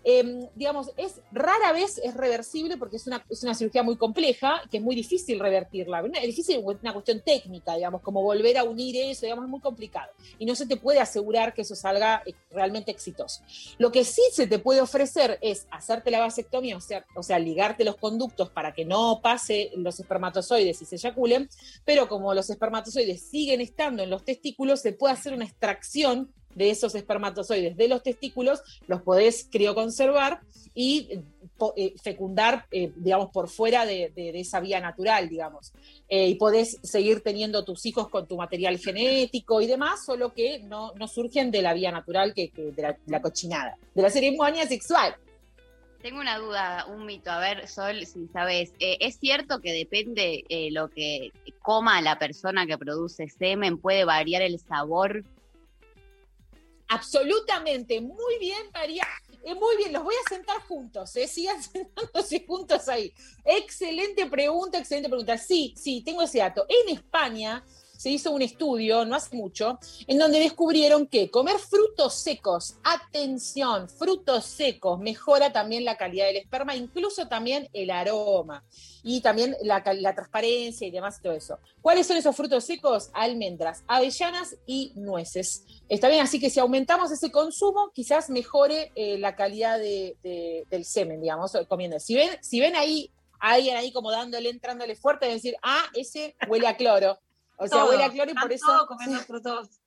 Eh, digamos, es rara vez es reversible porque es una, es una cirugía muy compleja, que es muy difícil revertirla. Es difícil, una cuestión técnica, digamos, como volver a unir eso, digamos, es muy complicado. Y no se te puede asegurar que eso salga eh, realmente exitoso. Lo que sí se te puede ofrecer es hacerte la vasectomía, o sea, o sea, ligarte los conductos para que no pase los espermatozoides y se eyaculen, pero como los espermatozoides siguen estando en los testículos, se puede hacer una extracción de esos espermatozoides de los testículos, los podés crioconservar y eh, fecundar, eh, digamos, por fuera de, de- esa vía natural, digamos. Eh, y podés seguir teniendo tus hijos con tu material genético y demás, solo que no, no surgen de la vía natural, que, de, la, cochinada, de la ceremonia sexual. Tengo una duda, un mito. A ver, Sol, si sabes, ¿es cierto que depende lo que coma la persona que produce semen, puede variar el sabor? Absolutamente, muy bien, María. Eh, muy bien, los voy a sentar juntos, ¿eh? sigan sentándose juntos ahí. Excelente pregunta, excelente pregunta. Sí, sí, tengo ese dato. En España se hizo un estudio, no hace mucho, en donde descubrieron que comer frutos secos, atención, frutos secos, mejora también la calidad del esperma, incluso también el aroma y también la, transparencia y demás todo eso. ¿Cuáles son esos frutos secos? Almendras, avellanas y nueces. Está bien, así que si aumentamos ese consumo, quizás mejore eh, la calidad de- de- del semen, digamos, comiendo. Si ven, si ven ahí, alguien ahí como dándole, entrándole fuerte, decir, ah, ese huele a cloro. O sea, Todo, huele a cloro y por eso. todos comiendo frutos.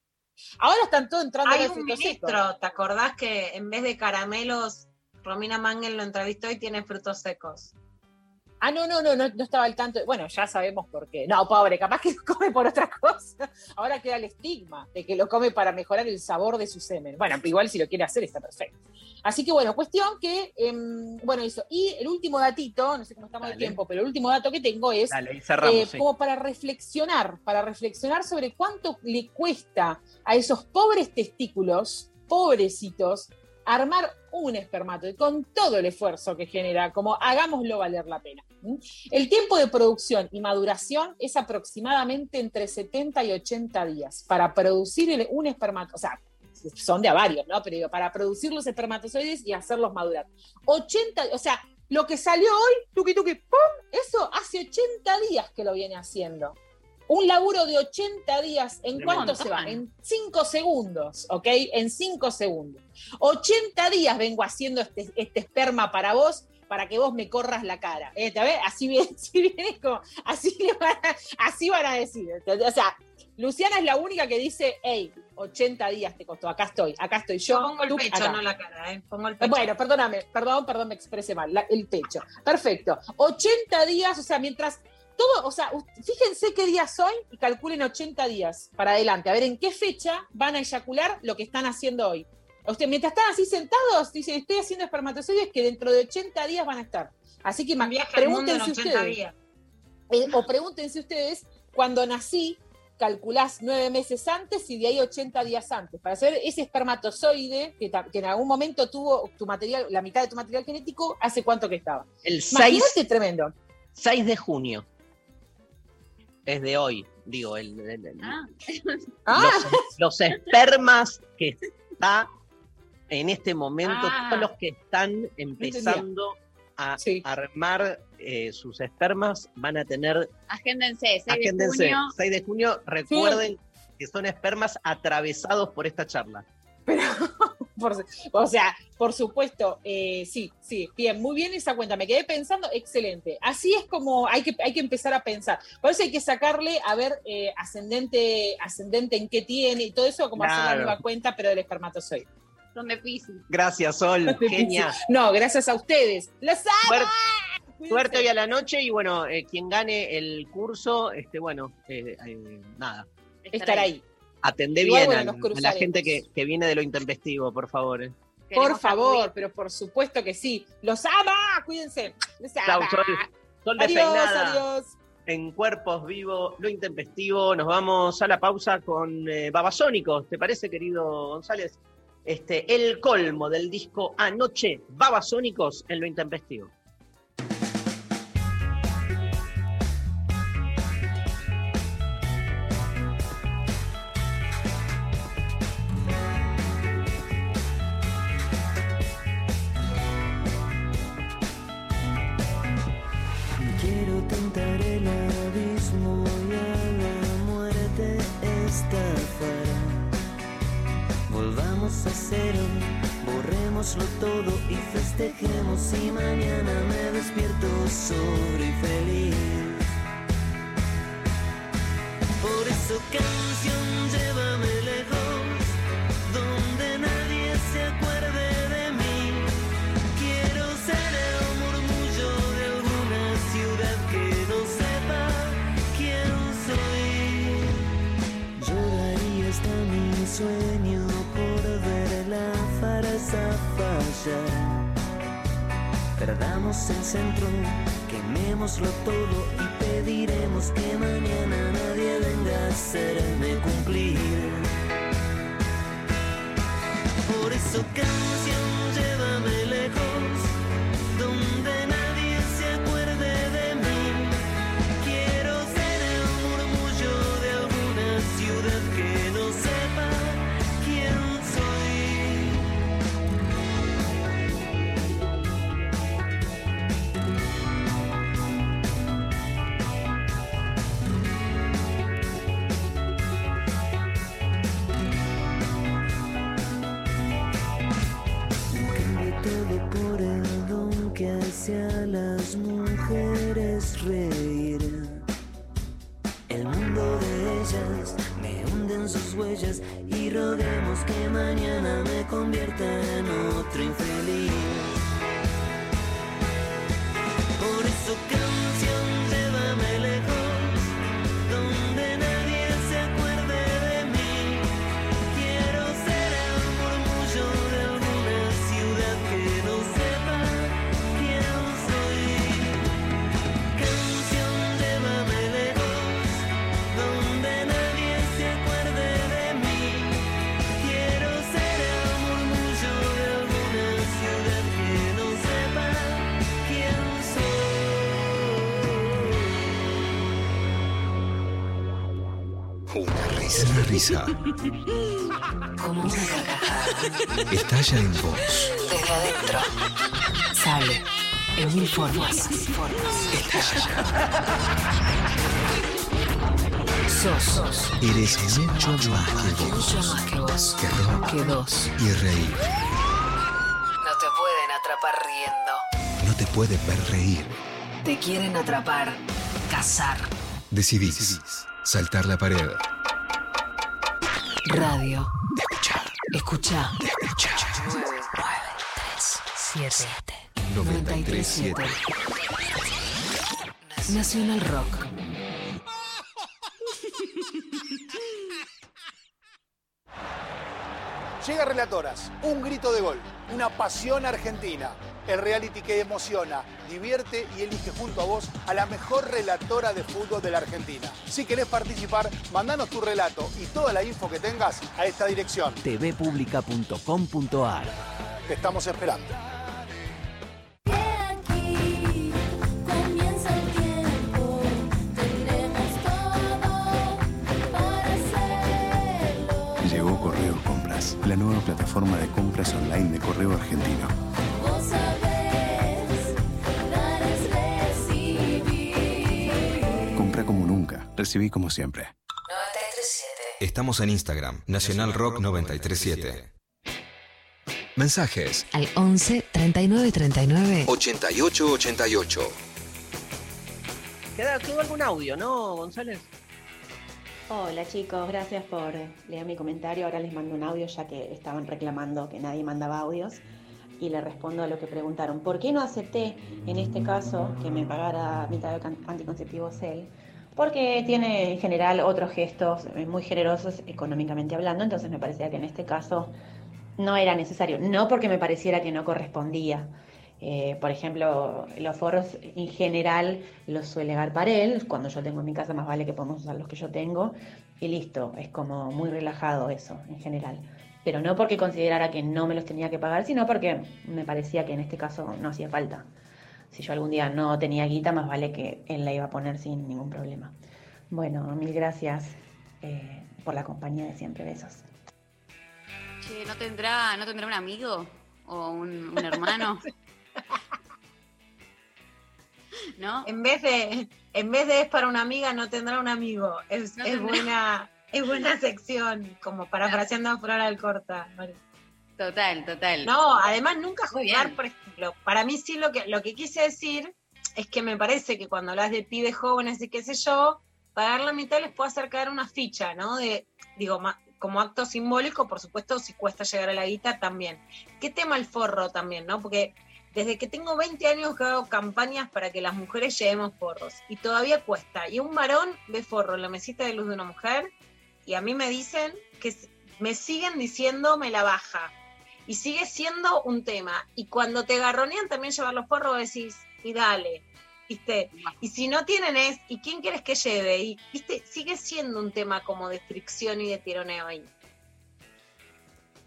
Ahora están todos entrando Hay al un ministro, ¿te acordás que en vez de caramelos, Romina Mangel lo entrevistó y tiene frutos secos? Ah, no, no, no, no, no estaba al tanto. Bueno, ya sabemos por qué. No, pobre, capaz que lo come por otra cosa. Ahora queda el estigma de que lo come para mejorar el sabor de su semen. Bueno, igual si lo quiere hacer está perfecto. Así que bueno, cuestión que, em, bueno, eso. Y el último datito, no sé cómo estamos de Dale. tiempo, pero el último dato que tengo es Dale, cerramos. eh, sí. como para reflexionar, para reflexionar sobre cuánto le cuesta a esos pobres testículos, pobrecitos, armar un espermatozoide con todo el esfuerzo que genera, como hagámoslo valer la pena. El tiempo de producción y maduración es aproximadamente entre 70 y 80 días para producir un espermatozoide, o sea, son de a varios, ¿no? Pero digo, para producir los espermatozoides y hacerlos madurar. 80, o sea, lo que salió hoy, tuki tuki, ¡pum! Eso hace 80 días que lo viene haciendo. Un laburo de 80 días, ¿en cuánto montón. se va? En 5 segundos, ¿ok? En 5 segundos. 80 días vengo haciendo este, este esperma para vos, para que vos me corras la cara. ¿eh? ¿Te ves? Así viene, así viene como, así, le van a, así van a decir. O sea, Luciana es la única que dice, hey, 80 días te costó, acá estoy, acá estoy yo. Yo pongo el tú pecho, acá. no la cara, ¿eh? Pongo el pecho. Bueno, perdóname, perdón, perdón, me expresé mal, la- el pecho. Perfecto. 80 días, o sea, mientras todo, o sea, fíjense qué día soy y calculen 80 días para adelante. A ver en qué fecha van a eyacular lo que están haciendo hoy. Usted, mientras están así sentados, dicen, estoy haciendo espermatozoides que dentro de 80 días van a estar. Así que pregúntense 80 ustedes. días. Eh, o pregúntense ustedes, cuando nací, calculás nueve meses antes y de ahí 80 días antes, para saber ese espermatozoide que, en algún momento tuvo tu material, la mitad de tu material genético, hace cuánto que estaba. El 6, Imagínate tremendo. 6 de junio. Es de hoy. Digo, el, el- el- Ah. los, los espermas que está en este momento, Ah. todos los que están empezando a armar eh, sus espermas van a tener, Agéndense, 6 de agéndense, junio. 6 de junio, recuerden que son espermas atravesados por esta charla. Por- o sea, por supuesto, eh, sí, sí, bien, muy bien esa cuenta. Me quedé pensando, excelente. Así es como hay que, hay que empezar a pensar. Por eso hay que sacarle, a ver, eh, ascendente, ascendente en qué tiene y todo eso, como hacer la Claro. nueva cuenta, pero del espermatozoide. Son de Pisces. Gracias, Sol, genia. No, gracias a ustedes. ¡Los amo! Suerte, suerte hoy a la noche y bueno, eh, quien gane el curso, este, bueno, eh, eh, nada, Estar ahí. Atendé Igual, bien bueno, a la gente que, que viene de lo intempestivo, por favor. eh. Por favor, pero por supuesto que sí. ¡Los ama! Cuídense. ¡Los Chau, ama! Sol. Sol Adiós, despeinada. adiós. En Cuerpos Vivo, lo intempestivo. Nos vamos a la pausa con eh, Babasónicos. ¿Te parece, querido González? Este, el colmo del disco Anoche, Babasónicos en lo intempestivo. A cero, borrémoslo todo y festejemos y mañana me despierto sobre y feliz. Por eso canción, llévame lejos, donde nadie se acuerde de mí. Quiero ser el murmullo de alguna ciudad que no sepa quién soy. Yo daría hasta mi sueño Perdamos el centro, quemémoslo todo y pediremos que mañana nadie venga a hacerme cumplir. Por eso canción, llévame lejos, hace las mujeres reír. El mundo de ellas me hunde en sus huellas y roguemos que mañana me convierta en otro infeliz. Por eso canción, risa. Como una carcajada. Estalla en vos. Desde adentro. Sale. En mil formas. Sos. Eres mucho más que Mucho vos. más que vos. Que rock Que dos. y reír. No te pueden atrapar riendo. No te puede ver reír. Te quieren atrapar. Cazar. Decidís saltar la pared. Radio. Escucha. Escucha. 9, 3, 7. 93.7. Nacional Rock. Llega Relatoras, un grito de gol, una pasión argentina el reality que emociona, divierte y elige junto a vos a la mejor relatora de fútbol de la Argentina. Si querés participar, mandanos tu relato y toda la info que tengas a esta dirección. tvpublica.com.ar Te estamos esperando. Llegó Correo Compras, la nueva plataforma de compras online de Correo Argentino Compra como nunca, recibí como siempre. Estamos en Instagram, Nacional Rock 937. Mensajes Al 11 39 39 8888. ¿Queda, quedó algún audio, no, González? Hola chicos, gracias por leer mi comentario. Ahora les mando un audio ya que estaban reclamando que nadie mandaba audios y le respondo a lo que preguntaron. ¿Por qué no acepté en este caso que me pagara mitad de anticonceptivos él? Porque tiene en general otros gestos eh, muy generosos económicamente hablando, entonces me parecía que en este caso no era necesario. No porque me pareciera que no correspondía. Eh, por ejemplo, los forros en general los suele garpar él. Cuando yo tengo en mi casa, más vale que podemos usar los que yo tengo. Y listo, es como muy relajado eso en general. Pero no porque considerara que no me los tenía que pagar, sino porque me parecía que en este caso no hacía falta. Si yo algún día no tenía guita, más vale que él la iba a poner sin ningún problema. Bueno, mil gracias eh, por la compañía de siempre. Besos. Che, ¿no tendrá, ¿no tendrá un amigo o un, un hermano? ¿No? En vez de, en vez de es para una amiga, no tendrá un amigo. Es, No es tendrá. buena, es buena sección, como parafraseando a Flora Alcorta. Mari. Total, total. No, además nunca jugar, por ejemplo, para mí sí lo que, lo que quise decir es que me parece que cuando hablas de pibes jóvenes y qué sé yo, pagar la mitad les puede hacer caer una ficha, ¿no? De, digo, ma- como acto simbólico, por supuesto, si cuesta llegar a la guita también. ¿Qué tema el forro también, no? Porque desde que tengo 20 años que hago campañas para que las mujeres llevemos forros y todavía cuesta. Y un varón ve forro en la mesita de luz de una mujer y a mí me dicen que me siguen diciendo me la baja. Y sigue siendo un tema. Y cuando te garronean también llevar los forros, decís, y dale, ¿viste? Y si no tienen es, ¿y quién quieres que lleve? Y, ¿viste? Sigue siendo un tema como de fricción y de tironeo ahí.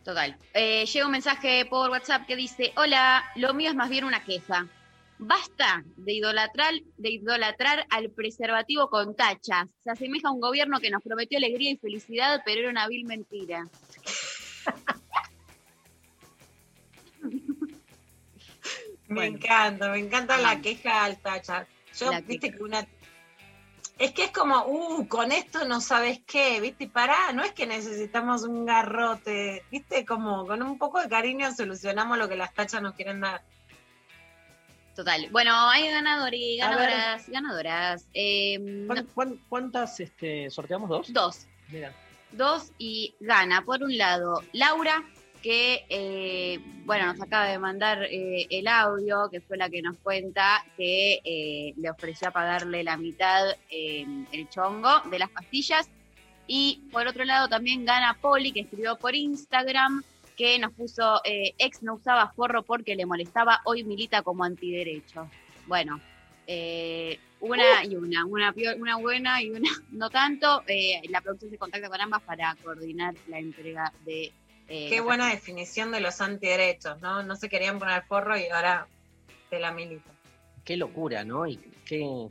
Total. Eh, llega un mensaje por WhatsApp que dice, hola, lo mío es más bien una queja. Basta de idolatrar, de idolatrar al preservativo con tachas. Se asemeja a un gobierno que nos prometió alegría y felicidad, pero era una vil mentira. Me encanta, me encanta la queja al tacha. Yo, La viste que una. Es que es como, uh, con esto no sabes qué, viste, pará, no es que necesitamos un garrote, viste, como con un poco de cariño solucionamos lo que las tachas nos quieren dar. Total. Bueno, hay ganadores, ganadoras, ganadoras. Eh, ¿Cuán- cuán- ¿Cuántas este, sorteamos? ¿Dos? Dos. Mira. Dos y gana, por un lado, Laura, que, eh, bueno, nos acaba de mandar eh, el audio, que fue la que nos cuenta que eh, le ofreció a pagarle la mitad eh, el chongo de las pastillas. Y por otro lado también gana Poli, que escribió por Instagram, que nos puso, eh, ex no usaba forro porque le molestaba, hoy milita como antiderecho. Bueno, eh, una y una, una, una buena y una no tanto. Eh, la producción se contacta con ambas para coordinar la entrega de... eh, Qué buena definición de los antiderechos, ¿no? No se querían poner forro y ahora te la milita. Qué locura, ¿no? Y qué,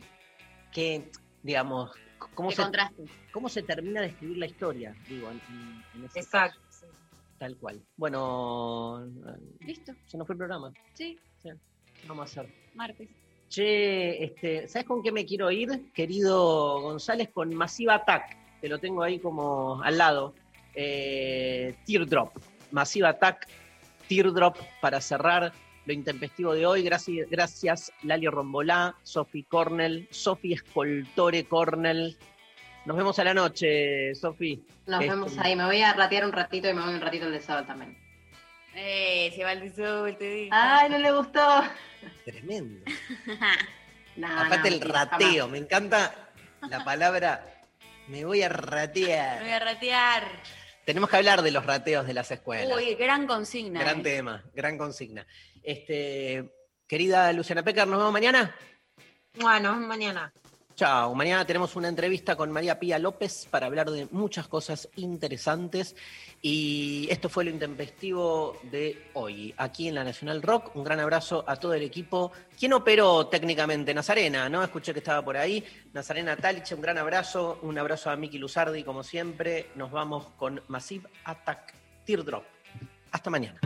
qué digamos, cómo Qué se, contraste. cómo se termina de escribir la historia, digo, en, en- en ese Exacto. caso. Tal cual. Bueno, Listo. se nos fue el programa. Sí, Sí. ¿Qué vamos a hacer? martes. Che, este, ¿sabes con qué me quiero ir, querido González? Con Massive Attack. Te lo tengo ahí como al lado. Eh, Teardrop. Massive Attack, Teardrop, para cerrar lo intempestivo de hoy. Gracias, gracias Lali Rombolá, Sofi Cornell, Sofi Escoltore Cornell. Nos vemos a la noche, Sofi. Nos Este, vemos ahí. Me voy a ratear un ratito y me voy un ratito al de sábado también. Eh, se va el sol, te digo. Ay, no le gustó. Tremendo. No, Aparte no, el rateo, jamás. me encanta la palabra me voy a ratear. Me voy a ratear. Tenemos que hablar de los rateos de las escuelas. Uy, gran consigna. gran eh. tema, gran consigna. Este, querida Luciana Pecker, ¿nos vemos mañana? Bueno, mañana. Chao, mañana tenemos una entrevista con María Pía López para hablar de muchas cosas interesantes. Y esto fue lo intempestivo de hoy, aquí en la Nacional Rock. Un gran abrazo a todo el equipo. ¿Quién operó técnicamente? Nazarena, ¿no? Escuché que estaba por ahí. Nazarena Taliche, un gran abrazo. Un abrazo a Miki Luzardi, como siempre. Nos vamos con Massive Attack Teardrop. Hasta mañana.